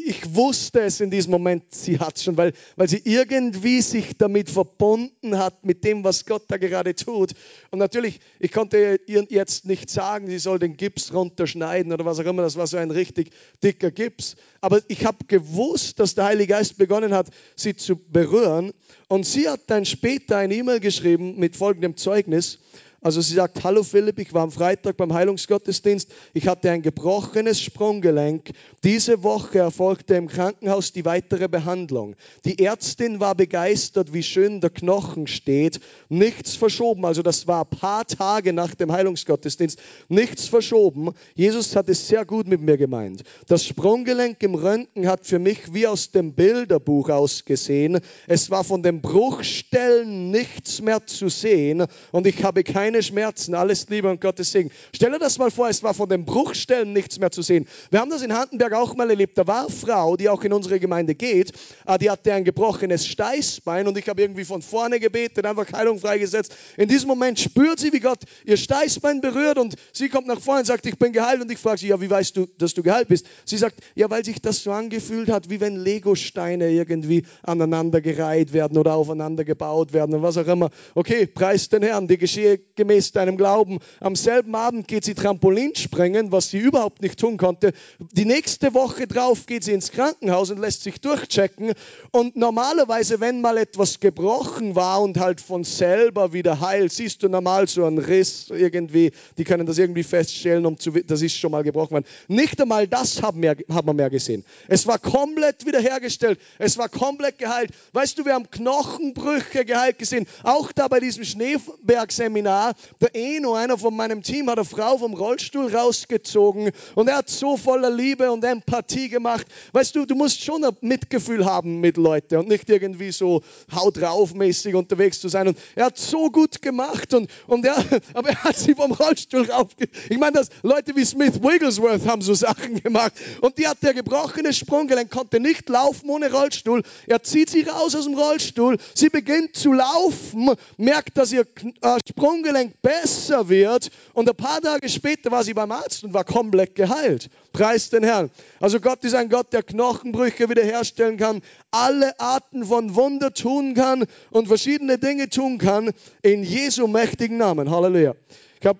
ich wusste es in diesem Moment, sie hat es schon, weil, weil sie irgendwie sich damit verbunden hat, mit dem, was Gott da gerade tut. Und natürlich, ich konnte ihr jetzt nicht sagen, sie soll den Gips runterschneiden oder was auch immer, das war so ein richtig dicker Gips. Aber ich habe gewusst, dass der Heilige Geist begonnen hat, sie zu berühren. Und sie hat dann später eine E-Mail geschrieben mit folgendem Zeugnis. Also sie sagt, hallo Philipp, ich war am Freitag beim Heilungsgottesdienst, ich hatte ein gebrochenes Sprunggelenk. Diese Woche erfolgte im Krankenhaus die weitere Behandlung. Die Ärztin war begeistert, wie schön der Knochen steht. Nichts verschoben, also das war ein paar Tage nach dem Heilungsgottesdienst. Nichts verschoben. Jesus hat es sehr gut mit mir gemeint. Das Sprunggelenk im Röntgen hat für mich wie aus dem Bilderbuch ausgesehen. Es war von den Bruchstellen nichts mehr zu sehen und ich habe keine keine Schmerzen, alles Liebe und Gottes Segen. Stell dir das mal vor, es war von den Bruchstellen nichts mehr zu sehen. Wir haben das in Handenberg auch mal erlebt. Da war eine Frau, die auch in unsere Gemeinde geht, ah, die hatte ein gebrochenes Steißbein und ich habe irgendwie von vorne gebetet, einfach Heilung freigesetzt. In diesem Moment spürt sie, wie Gott ihr Steißbein berührt und sie kommt nach vorne und sagt, ich bin geheilt und ich frage sie, ja, wie weißt du, dass du geheilt bist? Sie sagt, ja, weil sich das so angefühlt hat, wie wenn Legosteine irgendwie aneinander gereiht werden oder aufeinander gebaut werden und was auch immer. Okay, preis den Herrn, die geschehe gemäß deinem Glauben. Am selben Abend geht sie Trampolin springen, was sie überhaupt nicht tun konnte. Die nächste Woche drauf geht sie ins Krankenhaus und lässt sich durchchecken. Und normalerweise, wenn mal etwas gebrochen war und halt von selber wieder heilt, siehst du normal so einen Riss irgendwie. Die können das irgendwie feststellen, um zu, das ist schon mal gebrochen worden. Nicht einmal das haben wir, haben wir mehr gesehen. Es war komplett wiederhergestellt. Es war komplett geheilt. Weißt du, wir haben Knochenbrüche geheilt gesehen. Auch da bei diesem Schneeberg-Seminar der Eno, einer von meinem Team, hat eine Frau vom Rollstuhl rausgezogen und er hat so voller Liebe und Empathie gemacht. Weißt du, du musst schon ein Mitgefühl haben mit Leuten und nicht irgendwie so haut drauf mäßig unterwegs zu sein. Und er hat so gut gemacht und, und er, aber er hat sie vom Rollstuhl rauf. Ich meine, dass Leute wie Smith Wigglesworth haben so Sachen gemacht und die hat der gebrochene Sprunggelenk, konnte nicht laufen ohne Rollstuhl. Er zieht sie raus aus dem Rollstuhl, sie beginnt zu laufen, merkt, dass ihr äh, Sprunggelenk Gelenk besser wird und ein paar Tage später war sie beim Arzt und war komplett geheilt. Preis den Herrn. Also Gott ist ein Gott, der Knochenbrüche wiederherstellen kann, alle Arten von Wunder tun kann und verschiedene Dinge tun kann in Jesu mächtigen Namen. Halleluja. Ich,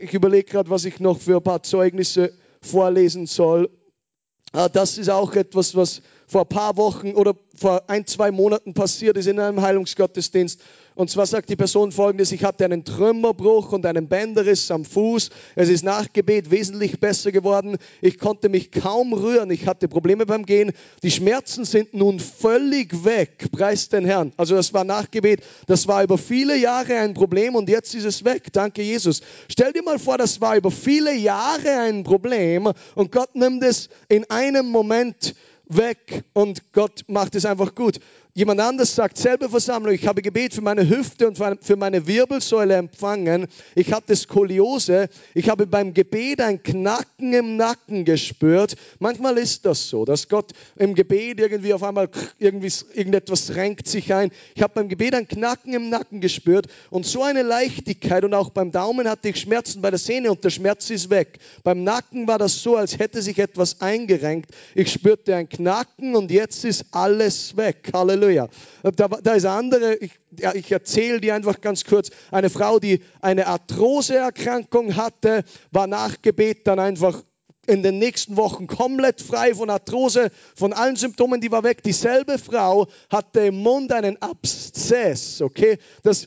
ich überlege gerade, was ich noch für ein paar Zeugnisse vorlesen soll. Ah, das ist auch etwas, was vor ein paar Wochen oder vor ein, zwei Monaten passiert ist in einem Heilungsgottesdienst. Und zwar sagt die Person folgendes, ich hatte einen Trümmerbruch und einen Bänderriss am Fuß. Es ist nach Gebet wesentlich besser geworden. Ich konnte mich kaum rühren. Ich hatte Probleme beim Gehen. Die Schmerzen sind nun völlig weg. Preis den Herrn. Also das war nach Gebet. Das war über viele Jahre ein Problem und jetzt ist es weg. Danke Jesus. Stell dir mal vor, das war über viele Jahre ein Problem und Gott nimmt es in einem Moment weg und Gott macht es einfach gut. Jemand anders sagt, selbe Versammlung, ich habe Gebet für meine Hüfte und für meine Wirbelsäule empfangen. Ich hatte Skoliose. Ich habe beim Gebet ein Knacken im Nacken gespürt. Manchmal ist das so, dass Gott im Gebet irgendwie auf einmal irgendwie, irgendetwas renkt sich ein. Ich habe beim Gebet ein Knacken im Nacken gespürt und so eine Leichtigkeit und auch beim Daumen hatte ich Schmerzen bei der Sehne und der Schmerz ist weg. Beim Nacken war das so, als hätte sich etwas eingerenkt. Ich spürte ein Knacken und jetzt ist alles weg. Halleluja. Halleluja. Da, da ist eine andere, ich, ja, ich erzähle dir einfach ganz kurz, eine Frau, die eine Arthroseerkrankung hatte, war nach Gebet dann einfach in den nächsten Wochen komplett frei von Arthrose, von allen Symptomen, die war weg. Dieselbe Frau hatte im Mund einen Abszess, okay? Das,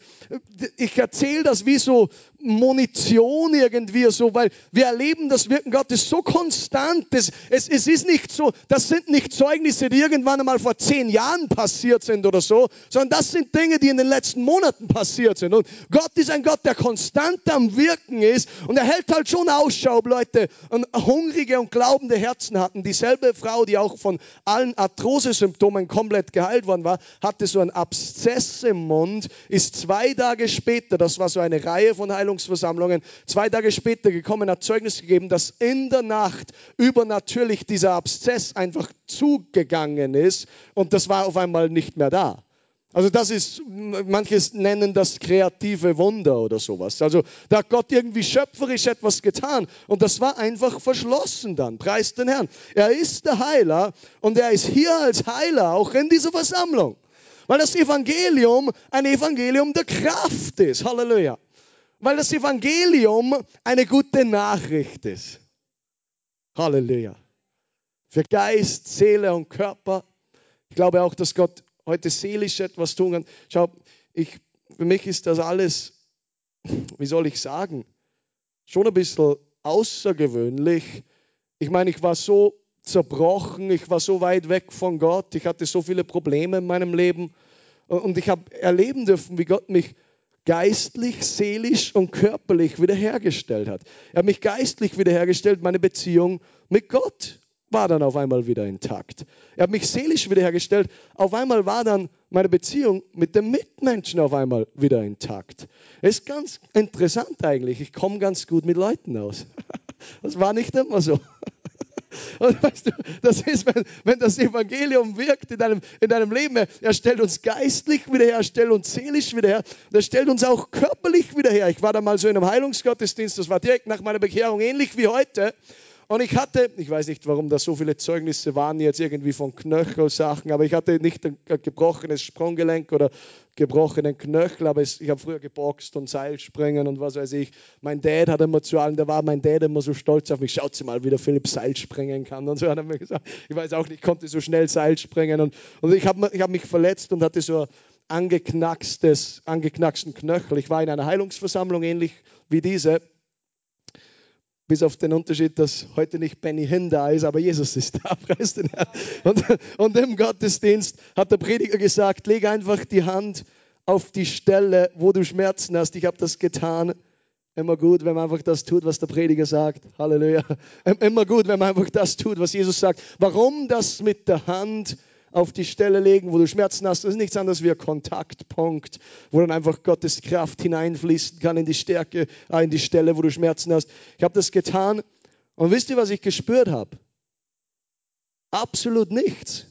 ich erzähle das wie so Munition irgendwie so, weil wir erleben das Wirken Gottes so konstant. Es, es, es ist nicht so, das sind nicht Zeugnisse, die irgendwann einmal vor zehn Jahren passiert sind oder so, sondern das sind Dinge, die in den letzten Monaten passiert sind. Und Gott ist ein Gott, der konstant am Wirken ist und er hält halt schon Ausschau, Leute, und hungrige und glaubende Herzen hatten. Dieselbe Frau, die auch von allen Arthrose-Symptomen komplett geheilt worden war, hatte so einen Abszess im Mund, ist zwei Tage später, das war so eine Reihe von Heilungen, Versammlungen. Zwei Tage später gekommen, hat Zeugnis gegeben, dass in der Nacht übernatürlich dieser Abszess einfach zugegangen ist und das war auf einmal nicht mehr da. Also das ist, manches nennen das kreative Wunder oder sowas. Also da hat Gott irgendwie schöpferisch etwas getan und das war einfach verschlossen dann. Preis den Herrn. Er ist der Heiler und er ist hier als Heiler auch in dieser Versammlung. Weil das Evangelium ein Evangelium der Kraft ist. Halleluja weil das Evangelium eine gute Nachricht ist. Halleluja. Für Geist, Seele und Körper. Ich glaube auch, dass Gott heute seelisch etwas tun kann. Schau, ich, für mich ist das alles, wie soll ich sagen, schon ein bisschen außergewöhnlich. Ich meine, ich war so zerbrochen, ich war so weit weg von Gott, ich hatte so viele Probleme in meinem Leben und ich habe erleben dürfen, wie Gott mich geistlich, seelisch und körperlich wiederhergestellt hat. Er hat mich geistlich wiederhergestellt, meine Beziehung mit Gott war dann auf einmal wieder intakt. Er hat mich seelisch wiederhergestellt, auf einmal war dann meine Beziehung mit den Mitmenschen auf einmal wieder intakt. Es ist ganz interessant eigentlich, ich komme ganz gut mit Leuten aus. Das war nicht immer so. Und weißt du, das ist, wenn, wenn das Evangelium wirkt in deinem, in deinem Leben, er stellt uns geistlich wieder her, er stellt uns seelisch wieder her, er stellt uns auch körperlich wieder her. Ich war da mal so in einem Heilungsgottesdienst, das war direkt nach meiner Bekehrung, ähnlich wie heute. Und ich hatte, ich weiß nicht, warum da so viele Zeugnisse waren jetzt irgendwie von Knöchelsachen, aber ich hatte nicht ein gebrochenes Sprunggelenk oder gebrochenen Knöchel, aber ich habe früher geboxt und Seilspringen und was weiß ich. Mein Dad hat immer zu allen, da war mein Dad immer so stolz auf mich, schaut sie mal, wie der Philipp Seil springen kann und so hat er mir gesagt. Ich weiß auch nicht, ich konnte so schnell Seil springen und, und ich habe ich hab mich verletzt und hatte so angeknackstes, angeknacksten Knöchel. Ich war in einer Heilungsversammlung, ähnlich wie diese, bis auf den Unterschied, dass heute nicht Benny Hinn da ist, aber Jesus ist da. Und, und im Gottesdienst hat der Prediger gesagt, leg einfach die Hand auf die Stelle, wo du Schmerzen hast. Ich habe das getan. Immer gut, wenn man einfach das tut, was der Prediger sagt. Halleluja. Immer gut, wenn man einfach das tut, was Jesus sagt. Warum das mit der Hand? Auf die Stelle legen, wo du Schmerzen hast. Das ist nichts anderes wie ein Kontaktpunkt, wo dann einfach Gottes Kraft hineinfließen kann in die Stärke, äh, in die Stelle, wo du Schmerzen hast. Ich habe das getan und wisst ihr, was ich gespürt habe? Absolut nichts.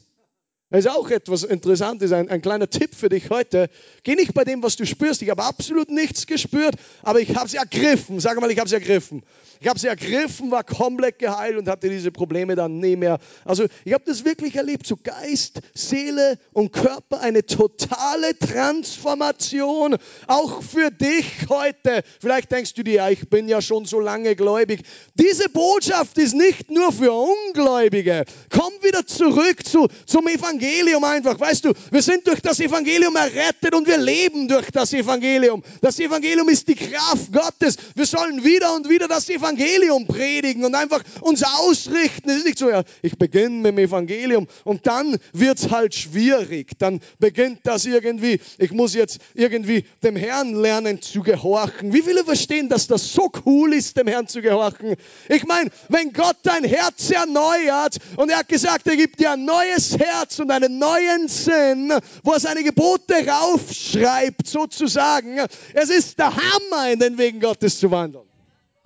Das ist auch etwas Interessantes, ein, ein kleiner Tipp für dich heute. Geh nicht bei dem, was du spürst. Ich habe absolut nichts gespürt, aber ich habe es ergriffen. Sag mal, ich habe es ergriffen. Ich habe sie ergriffen, war komplett geheilt und hatte diese Probleme dann nie mehr. Also ich habe das wirklich erlebt, so Geist, Seele und Körper, eine totale Transformation, auch für dich heute. Vielleicht denkst du dir, ja, ich bin ja schon so lange gläubig. Diese Botschaft ist nicht nur für Ungläubige. Komm wieder zurück zu, zum Evangelium Evangelium einfach. Weißt du, wir sind durch das Evangelium errettet und wir leben durch das Evangelium. Das Evangelium ist die Kraft Gottes. Wir sollen wieder und wieder das Evangelium predigen und einfach uns ausrichten. Es ist nicht so, ja, ich beginne mit dem Evangelium und dann wird es halt schwierig. Dann beginnt das irgendwie, ich muss jetzt irgendwie dem Herrn lernen zu gehorchen. Wie viele verstehen, dass das so cool ist, dem Herrn zu gehorchen? Ich meine, wenn Gott dein Herz erneuert und er hat gesagt, er gibt dir ein neues Herz und einen neuen Sinn, wo er seine Gebote raufschreibt, sozusagen. Es ist der Hammer, in den Wegen Gottes zu wandeln.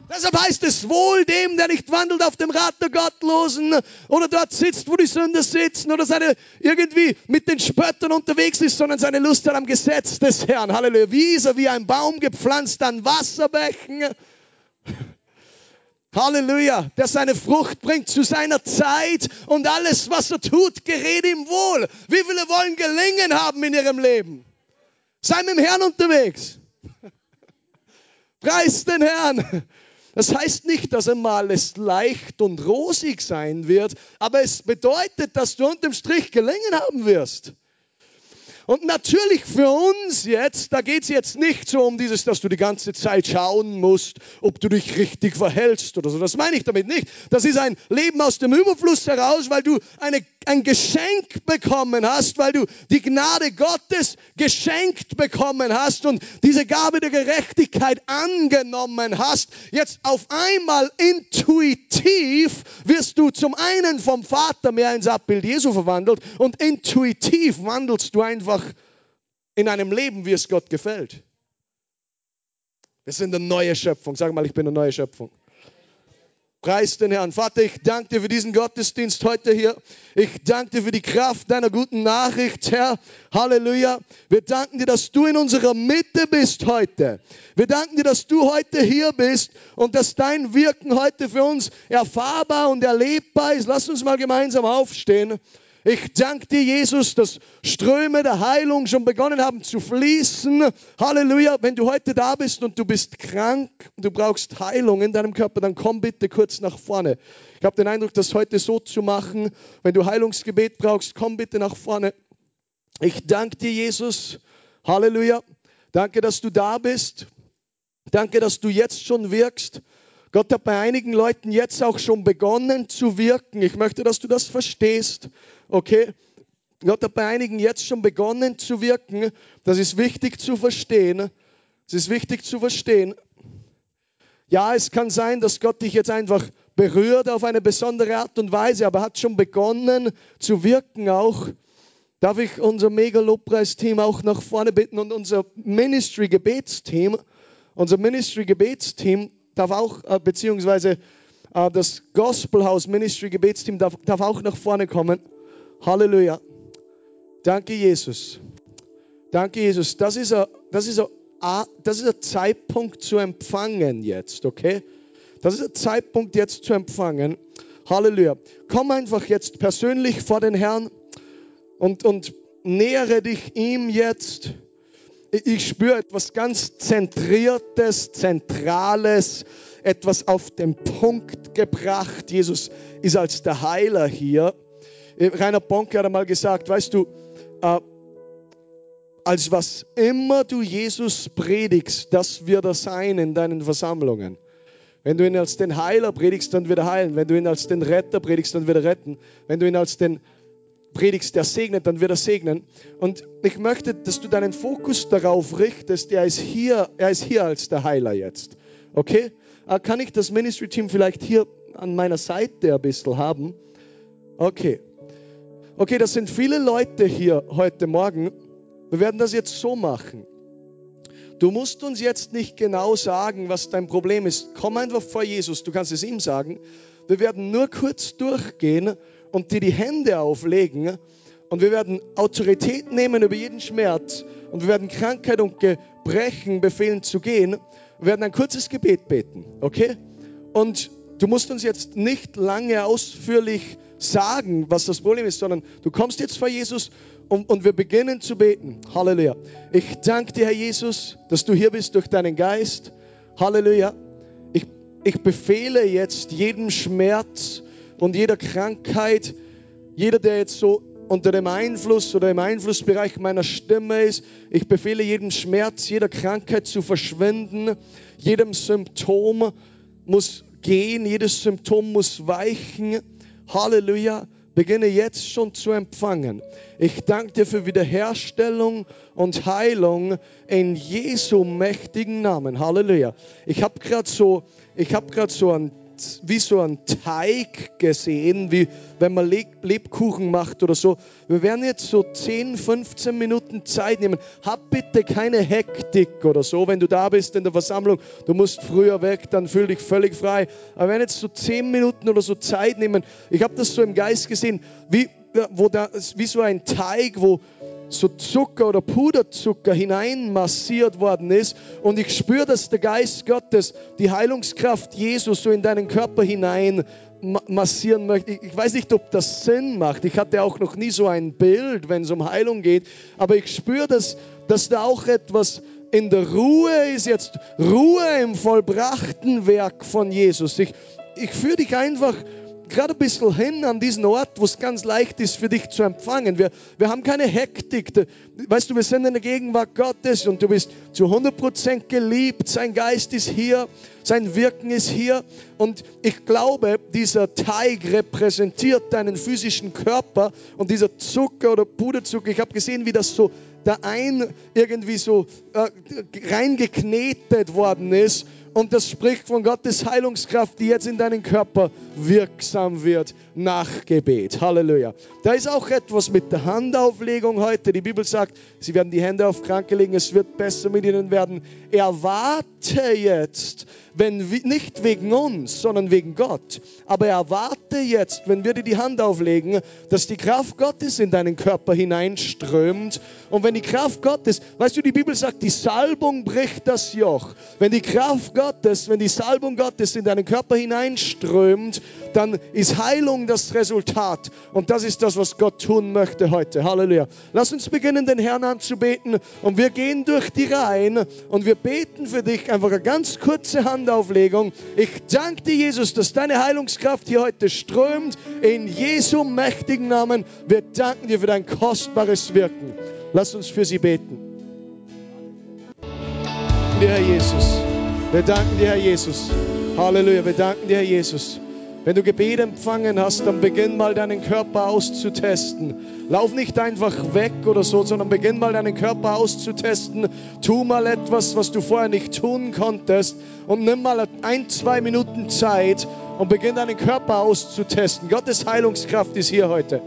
Deshalb heißt es wohl dem, der nicht wandelt auf dem Rat der Gottlosen oder dort sitzt, wo die Sünder sitzen oder seine irgendwie mit den Spöttern unterwegs ist, sondern seine Lust hat am Gesetz des Herrn. Halleluja. Wie ist er wie ein Baum gepflanzt an Wasserbächen? Halleluja, der seine Frucht bringt zu seiner Zeit und alles, was er tut, gerät ihm wohl. Wie viele wollen gelingen haben in ihrem Leben? Sei mit dem Herrn unterwegs. Preis den Herrn. Das heißt nicht, dass einmal es leicht und rosig sein wird, aber es bedeutet, dass du unterm Strich gelingen haben wirst. Und natürlich für uns jetzt, da geht es jetzt nicht so um dieses, dass du die ganze Zeit schauen musst, ob du dich richtig verhältst oder so. Das meine ich damit nicht. Das ist ein Leben aus dem Überfluss heraus, weil du eine, ein Geschenk bekommen hast, weil du die Gnade Gottes geschenkt bekommen hast und diese Gabe der Gerechtigkeit angenommen hast. Jetzt auf einmal intuitiv wirst du zum einen vom Vater mehr ins Abbild Jesu verwandelt und intuitiv wandelst du einfach einfach in einem Leben, wie es Gott gefällt. Wir sind eine neue Schöpfung. Sag mal, ich bin eine neue Schöpfung. Preis den Herrn. Vater, ich danke dir für diesen Gottesdienst heute hier. Ich danke dir für die Kraft deiner guten Nachricht, Herr. Halleluja. Wir danken dir, dass du in unserer Mitte bist heute. Wir danken dir, dass du heute hier bist und dass dein Wirken heute für uns erfahrbar und erlebbar ist. Lass uns mal gemeinsam aufstehen. Ich danke dir, Jesus, dass Ströme der Heilung schon begonnen haben zu fließen. Halleluja. Wenn du heute da bist und du bist krank, du brauchst Heilung in deinem Körper, dann komm bitte kurz nach vorne. Ich habe den Eindruck, das heute so zu machen. Wenn du Heilungsgebet brauchst, komm bitte nach vorne. Ich danke dir, Jesus. Halleluja. Danke, dass du da bist. Danke, dass du jetzt schon wirkst. Gott hat bei einigen Leuten jetzt auch schon begonnen zu wirken. Ich möchte, dass du das verstehst. Okay? Gott hat bei einigen jetzt schon begonnen zu wirken. Das ist wichtig zu verstehen. Es ist wichtig zu verstehen. Ja, es kann sein, dass Gott dich jetzt einfach berührt auf eine besondere Art und Weise, aber hat schon begonnen zu wirken auch. Darf ich unser Mega-Lobpreisteam auch nach vorne bitten und unser Ministry-Gebetsteam, unser Ministry-Gebetsteam darf auch, äh, beziehungsweise äh, das Gospelhaus Ministry Gebetsteam darf, darf auch nach vorne kommen. Halleluja. Danke, Jesus. Danke, Jesus. Das ist ein, das ist ein, das ist ein Zeitpunkt zu empfangen jetzt, okay? Das ist ein Zeitpunkt jetzt zu empfangen. Halleluja. Komm einfach jetzt persönlich vor den Herrn und, und nähere dich ihm jetzt ich spüre etwas ganz Zentriertes, Zentrales, etwas auf den Punkt gebracht. Jesus ist als der Heiler hier. Rainer Bonke hat einmal gesagt, weißt du, äh, als was immer du Jesus predigst, das wird er sein in deinen Versammlungen. Wenn du ihn als den Heiler predigst, dann wird er heilen. Wenn du ihn als den Retter predigst, dann wird er retten. Wenn du ihn als den predigst, der segnet, dann wird er segnen. Und ich möchte, dass du deinen Fokus darauf richtest, er ist hier, er ist hier als der Heiler jetzt. Okay? Ah, kann ich das Ministry-Team vielleicht hier an meiner Seite ein bisschen haben? Okay. Okay, das sind viele Leute hier heute Morgen. Wir werden das jetzt so machen. Du musst uns jetzt nicht genau sagen, was dein Problem ist. Komm einfach vor Jesus, du kannst es ihm sagen. Wir werden nur kurz durchgehen und dir die Hände auflegen und wir werden Autorität nehmen über jeden Schmerz und wir werden Krankheit und Gebrechen befehlen zu gehen. Wir werden ein kurzes Gebet beten, okay? Und du musst uns jetzt nicht lange ausführlich sagen, was das Problem ist, sondern du kommst jetzt vor Jesus und, und wir beginnen zu beten. Halleluja. Ich danke dir, Herr Jesus, dass du hier bist durch deinen Geist. Halleluja. Ich, ich befehle jetzt jedem Schmerz, und jeder Krankheit, jeder, der jetzt so unter dem Einfluss oder im Einflussbereich meiner Stimme ist. Ich befehle jedem Schmerz, jeder Krankheit zu verschwinden. Jedem Symptom muss gehen, jedes Symptom muss weichen. Halleluja. Beginne jetzt schon zu empfangen. Ich danke dir für Wiederherstellung und Heilung in Jesu mächtigen Namen. Halleluja. Ich habe gerade so, ich habe gerade so ein wie so ein Teig gesehen, wie wenn man Lebkuchen macht oder so. Wir werden jetzt so 10, 15 Minuten Zeit nehmen. Hab bitte keine Hektik oder so, wenn du da bist in der Versammlung. Du musst früher weg, dann fühl dich völlig frei. Aber wir werden jetzt so 10 Minuten oder so Zeit nehmen. Ich habe das so im Geist gesehen, wie, wo da, wie so ein Teig, wo so Zucker oder Puderzucker hineinmassiert worden ist. Und ich spüre, dass der Geist Gottes die Heilungskraft Jesus so in deinen Körper hinein massieren möchte. Ich weiß nicht, ob das Sinn macht. Ich hatte auch noch nie so ein Bild, wenn es um Heilung geht. Aber ich spüre, dass, dass da auch etwas in der Ruhe ist. Jetzt Ruhe im vollbrachten Werk von Jesus. Ich, ich führe dich einfach gerade ein bisschen hin an diesen Ort, wo es ganz leicht ist für dich zu empfangen. Wir, wir haben keine Hektik. Weißt du, wir sind in der Gegenwart Gottes und du bist zu 100% geliebt. Sein Geist ist hier, sein Wirken ist hier. Und ich glaube, dieser Teig repräsentiert deinen physischen Körper und dieser Zucker oder Puderzucker. Ich habe gesehen, wie das so da ein irgendwie so äh, reingeknetet worden ist und das spricht von Gottes Heilungskraft, die jetzt in deinen Körper wirksam wird nach Gebet. Halleluja. Da ist auch etwas mit der Handauflegung heute. Die Bibel sagt, sie werden die Hände auf Kranke legen, es wird besser mit ihnen werden. Erwarte jetzt, wenn nicht wegen uns, sondern wegen Gott. Aber erwarte jetzt, wenn wir dir die Hand auflegen, dass die Kraft Gottes in deinen Körper hineinströmt. Und wenn die Kraft Gottes, weißt du, die Bibel sagt, die Salbung bricht das Joch. Wenn die Kraft Gottes, wenn die Salbung Gottes in deinen Körper hineinströmt, dann ist Heilung das Resultat. Und das ist das, was Gott tun möchte heute. Halleluja. Lass uns beginnen, den Herrn anzubeten. Und wir gehen durch die Reihen und wir beten für dich einfach eine ganz kurze Hand Handauflegung. Ich danke dir, Jesus, dass deine Heilungskraft hier heute strömt. In Jesu mächtigen Namen. Wir danken dir für dein kostbares Wirken. Lass uns für sie beten. Dir, Herr Jesus. Wir danken dir, Herr Jesus. Halleluja. Wir danken dir, Herr Jesus. Wenn du Gebet empfangen hast, dann beginn mal deinen Körper auszutesten. Lauf nicht einfach weg oder so, sondern beginn mal deinen Körper auszutesten. Tu mal etwas, was du vorher nicht tun konntest und nimm mal ein, zwei Minuten Zeit und beginn deinen Körper auszutesten. Gottes Heilungskraft ist hier heute.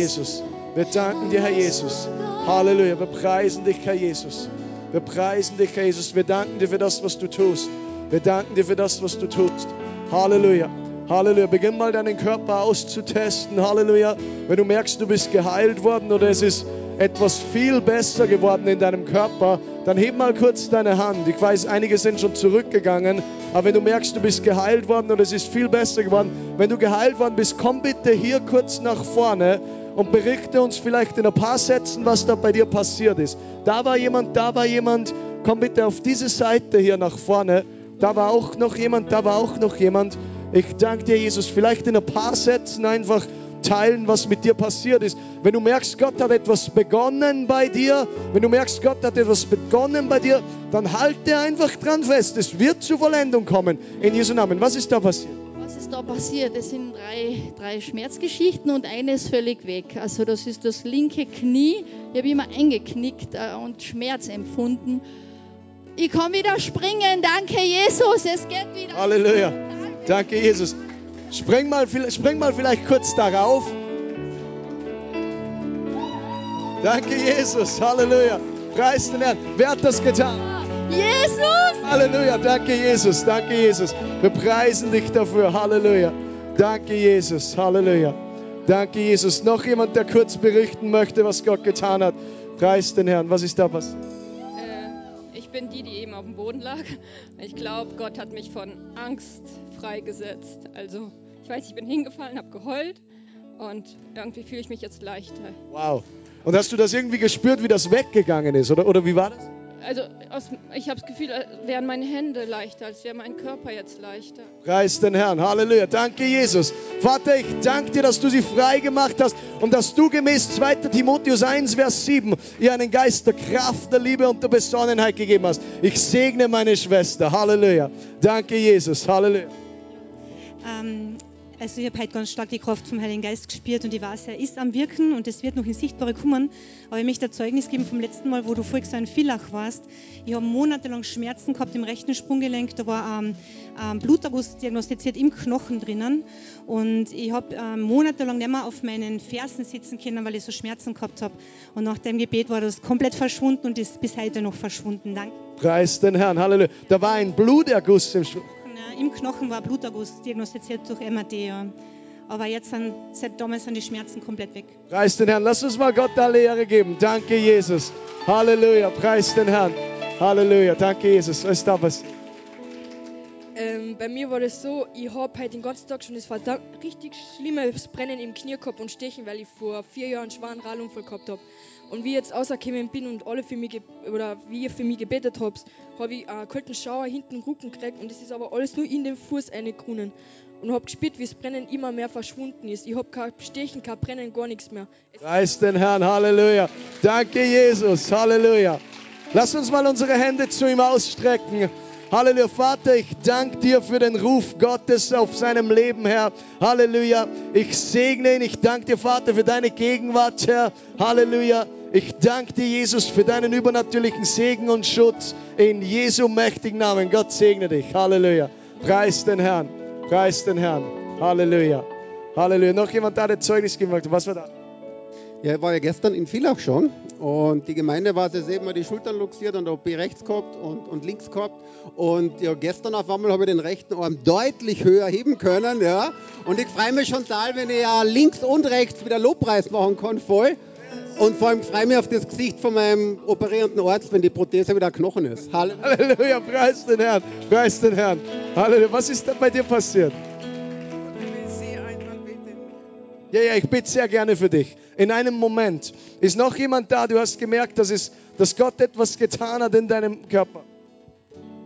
Jesus. Wir danken dir, Herr Jesus. Halleluja. Wir preisen dich, Herr Jesus. Wir preisen dich, Herr Jesus. Wir danken dir für das, was du tust. Wir danken dir für das, was du tust. Halleluja. Halleluja. Beginn mal deinen Körper auszutesten. Halleluja. Wenn du merkst, du bist geheilt worden oder es ist etwas viel besser geworden in deinem Körper, dann heb mal kurz deine Hand. Ich weiß, einige sind schon zurückgegangen, aber wenn du merkst, du bist geheilt worden oder es ist viel besser geworden, wenn du geheilt worden bist, komm bitte hier kurz nach vorne und berichte uns vielleicht in ein paar Sätzen, was da bei dir passiert ist. Da war jemand, da war jemand. Komm bitte auf diese Seite hier nach vorne. Da war auch noch jemand, da war auch noch jemand. Ich danke dir, Jesus. Vielleicht in ein paar Sätzen einfach teilen, was mit dir passiert ist. Wenn du merkst, Gott hat etwas begonnen bei dir, wenn du merkst, Gott hat etwas begonnen bei dir, dann halte einfach dran fest. Es wird zur Vollendung kommen. In Jesu Namen. Was ist da passiert? Was ist da passiert? Es sind drei, drei Schmerzgeschichten und eine ist völlig weg. Also das ist das linke Knie. Ich habe immer eingeknickt äh, und Schmerz empfunden. Ich kann wieder springen. Danke, Jesus. Es geht wieder. Halleluja. Danke, Jesus. Spring mal, spring mal vielleicht kurz darauf. Danke, Jesus. Halleluja. Preis den Herrn. Wer hat das getan? Jesus! Halleluja. Danke, Jesus. Danke, Jesus. Wir preisen dich dafür. Halleluja. Danke, Jesus. Halleluja. Danke, Jesus. Noch jemand, der kurz berichten möchte, was Gott getan hat. Preis den Herrn. Was ist da passiert? Äh, ich bin die, die eben auf dem Boden lag. Ich glaube, Gott hat mich von Angst freigesetzt. Also, ich weiß, ich bin hingefallen, habe geheult und irgendwie fühle ich mich jetzt leichter. Wow. Und hast du das irgendwie gespürt, wie das weggegangen ist? Oder, oder wie war das? Also aus, ich habe das Gefühl, als wären meine Hände leichter, als wäre mein Körper jetzt leichter. Preis den Herrn. Halleluja. Danke, Jesus. Vater, ich danke dir, dass du sie frei gemacht hast und dass du gemäß 2. Timotheus 1, Vers 7 ihr einen Geist der Kraft, der Liebe und der Besonnenheit gegeben hast. Ich segne meine Schwester. Halleluja. Danke, Jesus. Halleluja. Ähm, also ich habe heute ganz stark die Kraft vom Heiligen Geist gespürt und ich weiß, er ist am Wirken und es wird noch in Sichtbare kommen. Aber ich möchte ein Zeugnis geben vom letzten Mal, wo du voriges Jahr in Villach warst. Ich habe monatelang Schmerzen gehabt im rechten Sprunggelenk. Da war ein ähm, ähm, Bluterguss diagnostiziert im Knochen drinnen. Und ich habe ähm, monatelang nicht mehr auf meinen Fersen sitzen können, weil ich so Schmerzen gehabt habe. Und nach dem Gebet war das komplett verschwunden und ist bis heute noch verschwunden. Danke. Preis den Herrn. Halleluja. Da war ein Bluterguss im Im Knochen war Bluterguss diagnostiziert durch MRT. Ja. Aber jetzt sind, seit damals sind die Schmerzen komplett weg. Preis den Herrn. Lass uns mal Gott alle Ehre geben. Danke, Jesus. Halleluja. Preis den Herrn. Halleluja. Danke, Jesus. Was ist da passiert? Ähm, bei mir war das so, ich habe heute den ganzen Tag schon das verdammt richtig schlimmes Brennen im Knie gehabt und Stechen, weil ich vor vier Jahren einen schweren Radunfall gehabt habe. Und wie ich jetzt rausgekommen bin und alle für mich, oder wie ihr für mich gebetet habt, habe ich einen kalten Schauer hinten im Rücken gekriegt und das ist aber alles nur in den Fuß reingekronen. Und habe gespürt, wie das Brennen immer mehr verschwunden ist. Ich habe kein Stechen, kein Brennen, gar nichts mehr. Preis den Herrn, Halleluja. Danke, Jesus, Halleluja. Lass uns mal unsere Hände zu ihm ausstrecken. Halleluja, Vater, ich danke dir für den Ruf Gottes auf seinem Leben, Herr. Halleluja. Ich segne ihn. Ich danke dir, Vater, für deine Gegenwart, Herr. Halleluja. Ich danke dir, Jesus, für deinen übernatürlichen Segen und Schutz. In Jesu mächtigen Namen. Gott segne dich. Halleluja. Preis den Herrn. Preis den Herrn. Halleluja. Halleluja. Noch jemand da, der Zeugnis gemacht Was war da? Ja, ich war ja gestern in Villach schon und die Gemeinde war sehr eben mal die Schultern luxiert und OP rechts gehabt und, und links gehabt. Und ja, gestern auf einmal habe ich den rechten Arm deutlich höher heben können. Ja. Und ich freue mich schon total, wenn ich ja links und rechts wieder Lobpreis machen kann, voll. Und vor allem freue ich mich auf das Gesicht von meinem operierenden Arzt, wenn die Prothese wieder Knochen ist. Halleluja, Halleluja preis den Herrn, preis den Herrn. Halleluja, was ist da bei dir passiert? Ja, ja, ich bitte sehr gerne für dich. In einem Moment ist noch jemand da, du hast gemerkt, dass, es, dass Gott etwas getan hat in deinem Körper.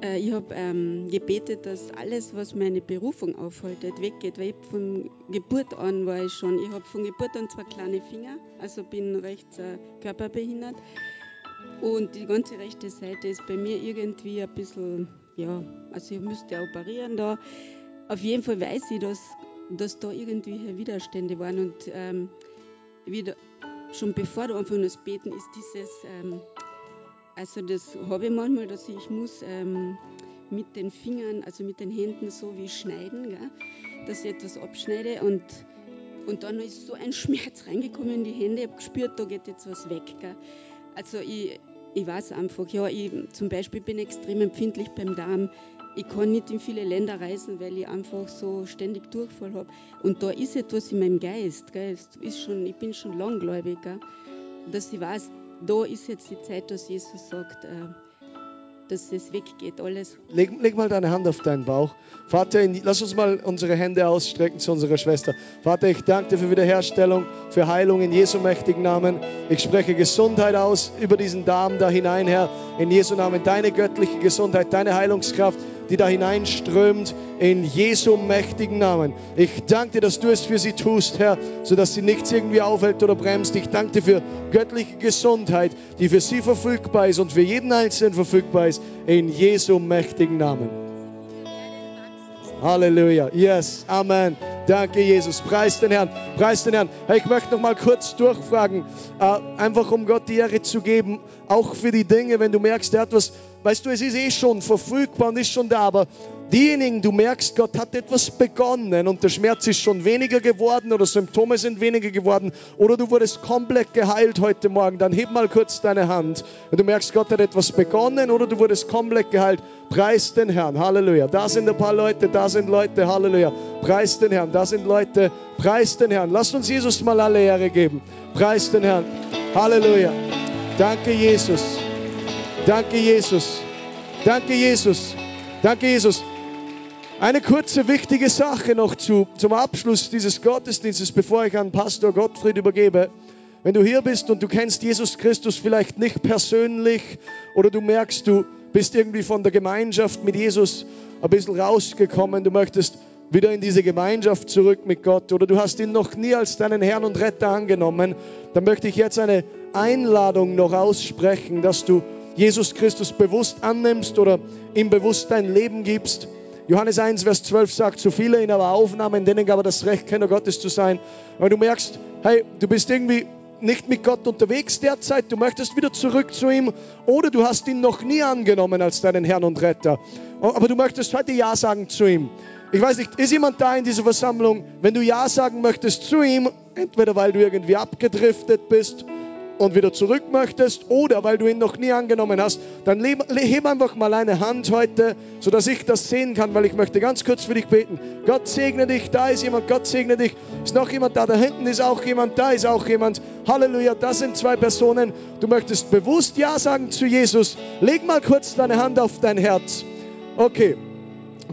Äh, ich habe ähm, gebetet, dass alles, was meine Berufung aufhaltet, weggeht. Weil von Geburt an war ich schon. Ich habe von Geburt an zwei kleine Finger, also bin rechts äh, körperbehindert. Und die ganze rechte Seite ist bei mir irgendwie ein bisschen, ja, also ich müsste operieren da. Auf jeden Fall weiß ich, dass dass da irgendwelche Widerstände waren. Und ähm, wieder, schon bevor du anfängst das Beten, ist dieses, ähm, also das habe ich manchmal, dass ich muss ähm, mit den Fingern, also mit den Händen so wie schneiden, gell? dass ich etwas abschneide und, und dann ist so ein Schmerz reingekommen in die Hände, ich habe gespürt, da geht jetzt was weg. Gell? Also ich, ich weiß einfach, ja, ich zum Beispiel bin extrem empfindlich beim Darm ich kann nicht in viele Länder reisen, weil ich einfach so ständig Durchfall habe. Und da ist etwas in meinem Geist. Gell? Ist schon, ich bin schon langgläubig, dass ich weiß, da ist jetzt die Zeit, dass Jesus sagt, äh, dass es weggeht, alles. Leg, leg, mal deine Hand auf deinen Bauch. Vater, lass uns mal unsere Hände ausstrecken zu unserer Schwester. Vater, ich danke dir für Wiederherstellung, für Heilung in Jesu mächtigen Namen. Ich spreche Gesundheit aus über diesen Darm da hinein, Herr. In Jesu Namen deine göttliche Gesundheit, deine Heilungskraft die da hineinströmt, in Jesu mächtigen Namen. Ich danke dir, dass du es für sie tust, Herr, sodass sie nichts irgendwie aufhält oder bremst. Ich danke dir für göttliche Gesundheit, die für sie verfügbar ist und für jeden Einzelnen verfügbar ist, in Jesu mächtigen Namen. Halleluja. Yes. Amen. Danke, Jesus. Preis den Herrn. Preis den Herrn. Hey, ich möchte noch mal kurz durchfragen, äh, einfach um Gott die Ehre zu geben, auch für die Dinge, wenn du merkst, er hat was, weißt du, es ist eh schon verfügbar und ist schon da, aber diejenigen, du merkst, Gott hat etwas begonnen und der Schmerz ist schon weniger geworden oder Symptome sind weniger geworden oder du wurdest komplett geheilt heute Morgen, dann heb mal kurz deine Hand. Wenn du merkst, Gott hat etwas begonnen oder du wurdest komplett geheilt, preis den Herrn. Halleluja. Da sind ein paar Leute, da sind Leute, Halleluja. Preis den Herrn. Da sind Leute, preis den Herrn. Lass uns Jesus mal alle Ehre geben. Preis den Herrn. Halleluja. Danke, Jesus. Danke, Jesus. Danke, Jesus. Danke, Jesus. Eine kurze wichtige Sache noch zu, zum Abschluss dieses Gottesdienstes, bevor ich an Pastor Gottfried übergebe. Wenn du hier bist und du kennst Jesus Christus vielleicht nicht persönlich oder du merkst, du bist irgendwie von der Gemeinschaft mit Jesus ein bisschen rausgekommen, du möchtest wieder in diese Gemeinschaft zurück mit Gott oder du hast ihn noch nie als deinen Herrn und Retter angenommen, dann möchte ich jetzt eine Einladung noch aussprechen, dass du Jesus Christus bewusst annimmst oder ihm bewusst dein Leben gibst. Johannes 1, Vers 12 sagt, so viele ihn aber aufnahmen, denen gab er das Recht, Kenner Gottes zu sein. Aber du merkst, hey, du bist irgendwie nicht mit Gott unterwegs derzeit, du möchtest wieder zurück zu ihm oder du hast ihn noch nie angenommen als deinen Herrn und Retter. Aber du möchtest heute Ja sagen zu ihm. Ich weiß nicht, ist jemand da in dieser Versammlung, wenn du Ja sagen möchtest zu ihm, entweder weil du irgendwie abgedriftet bist und wieder zurück möchtest oder weil du ihn noch nie angenommen hast, dann heb einfach mal eine Hand heute, sodass ich das sehen kann, weil ich möchte ganz kurz für dich beten. Gott segne dich, da ist jemand, Gott segne dich. Ist noch jemand da, da hinten ist auch jemand, da ist auch jemand. Halleluja, das sind zwei Personen. Du möchtest bewusst Ja sagen zu Jesus. Leg mal kurz deine Hand auf dein Herz. Okay.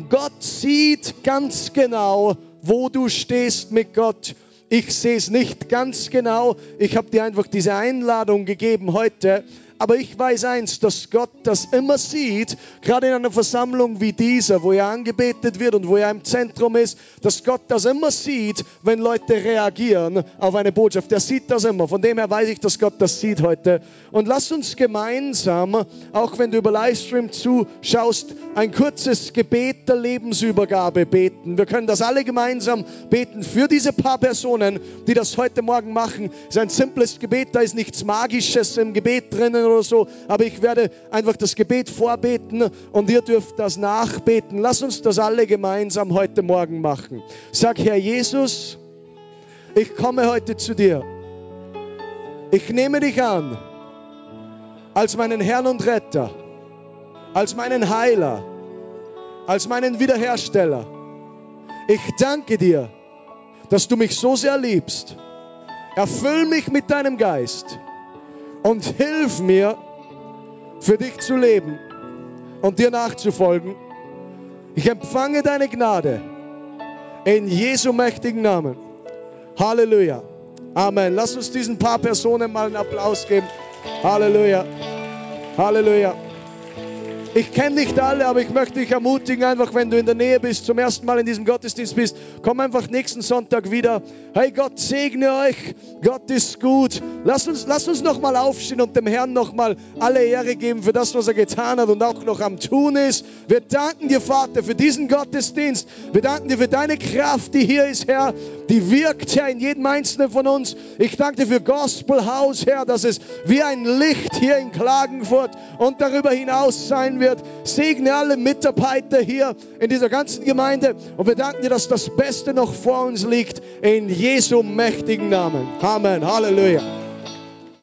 Gott sieht ganz genau, wo du stehst mit Gott. Ich sehe es nicht ganz genau. Ich habe dir einfach diese Einladung gegeben heute. Aber ich weiß eins, dass Gott das immer sieht, gerade in einer Versammlung wie dieser, wo er angebetet wird und wo er im Zentrum ist, dass Gott das immer sieht, wenn Leute reagieren auf eine Botschaft. Er sieht das immer. Von dem her weiß ich, dass Gott das sieht heute. Und lass uns gemeinsam, auch wenn du über Livestream zuschaust, ein kurzes Gebet der Lebensübergabe beten. Wir können das alle gemeinsam beten für diese paar Personen, die das heute Morgen machen. Es ist ein simples Gebet, da ist nichts Magisches im Gebet drinnen oder so, aber ich werde einfach das Gebet vorbeten und ihr dürft das nachbeten. Lass uns das alle gemeinsam heute Morgen machen. Sag, Herr Jesus, ich komme heute zu dir. Ich nehme dich an als meinen Herrn und Retter, als meinen Heiler, als meinen Wiederhersteller. Ich danke dir, dass du mich so sehr liebst. Erfüll mich mit deinem Geist und hilf mir, für dich zu leben und dir nachzufolgen. Ich empfange deine Gnade in Jesu mächtigen Namen. Halleluja. Amen. Lass uns diesen paar Personen mal einen Applaus geben. Halleluja. Halleluja. Ich kenne nicht alle, aber ich möchte dich ermutigen, einfach wenn du in der Nähe bist, zum ersten Mal in diesem Gottesdienst bist, komm einfach nächsten Sonntag wieder. Hey, Gott segne euch. Gott ist gut. Lass uns, lass uns nochmal aufstehen und dem Herrn nochmal alle Ehre geben für das, was er getan hat und auch noch am Tun ist. Wir danken dir, Vater, für diesen Gottesdienst. Wir danken dir für deine Kraft, die hier ist, Herr, die wirkt, Herr, in jedem Einzelnen von uns. Ich danke dir für Gospel House, Herr, dass es wie ein Licht hier in Klagenfurt und darüber hinaus sein wird. Segne alle Mitarbeiter hier in dieser ganzen Gemeinde und wir danken dir, dass das Beste noch vor uns liegt. In Jesu mächtigen Namen. Amen. Halleluja.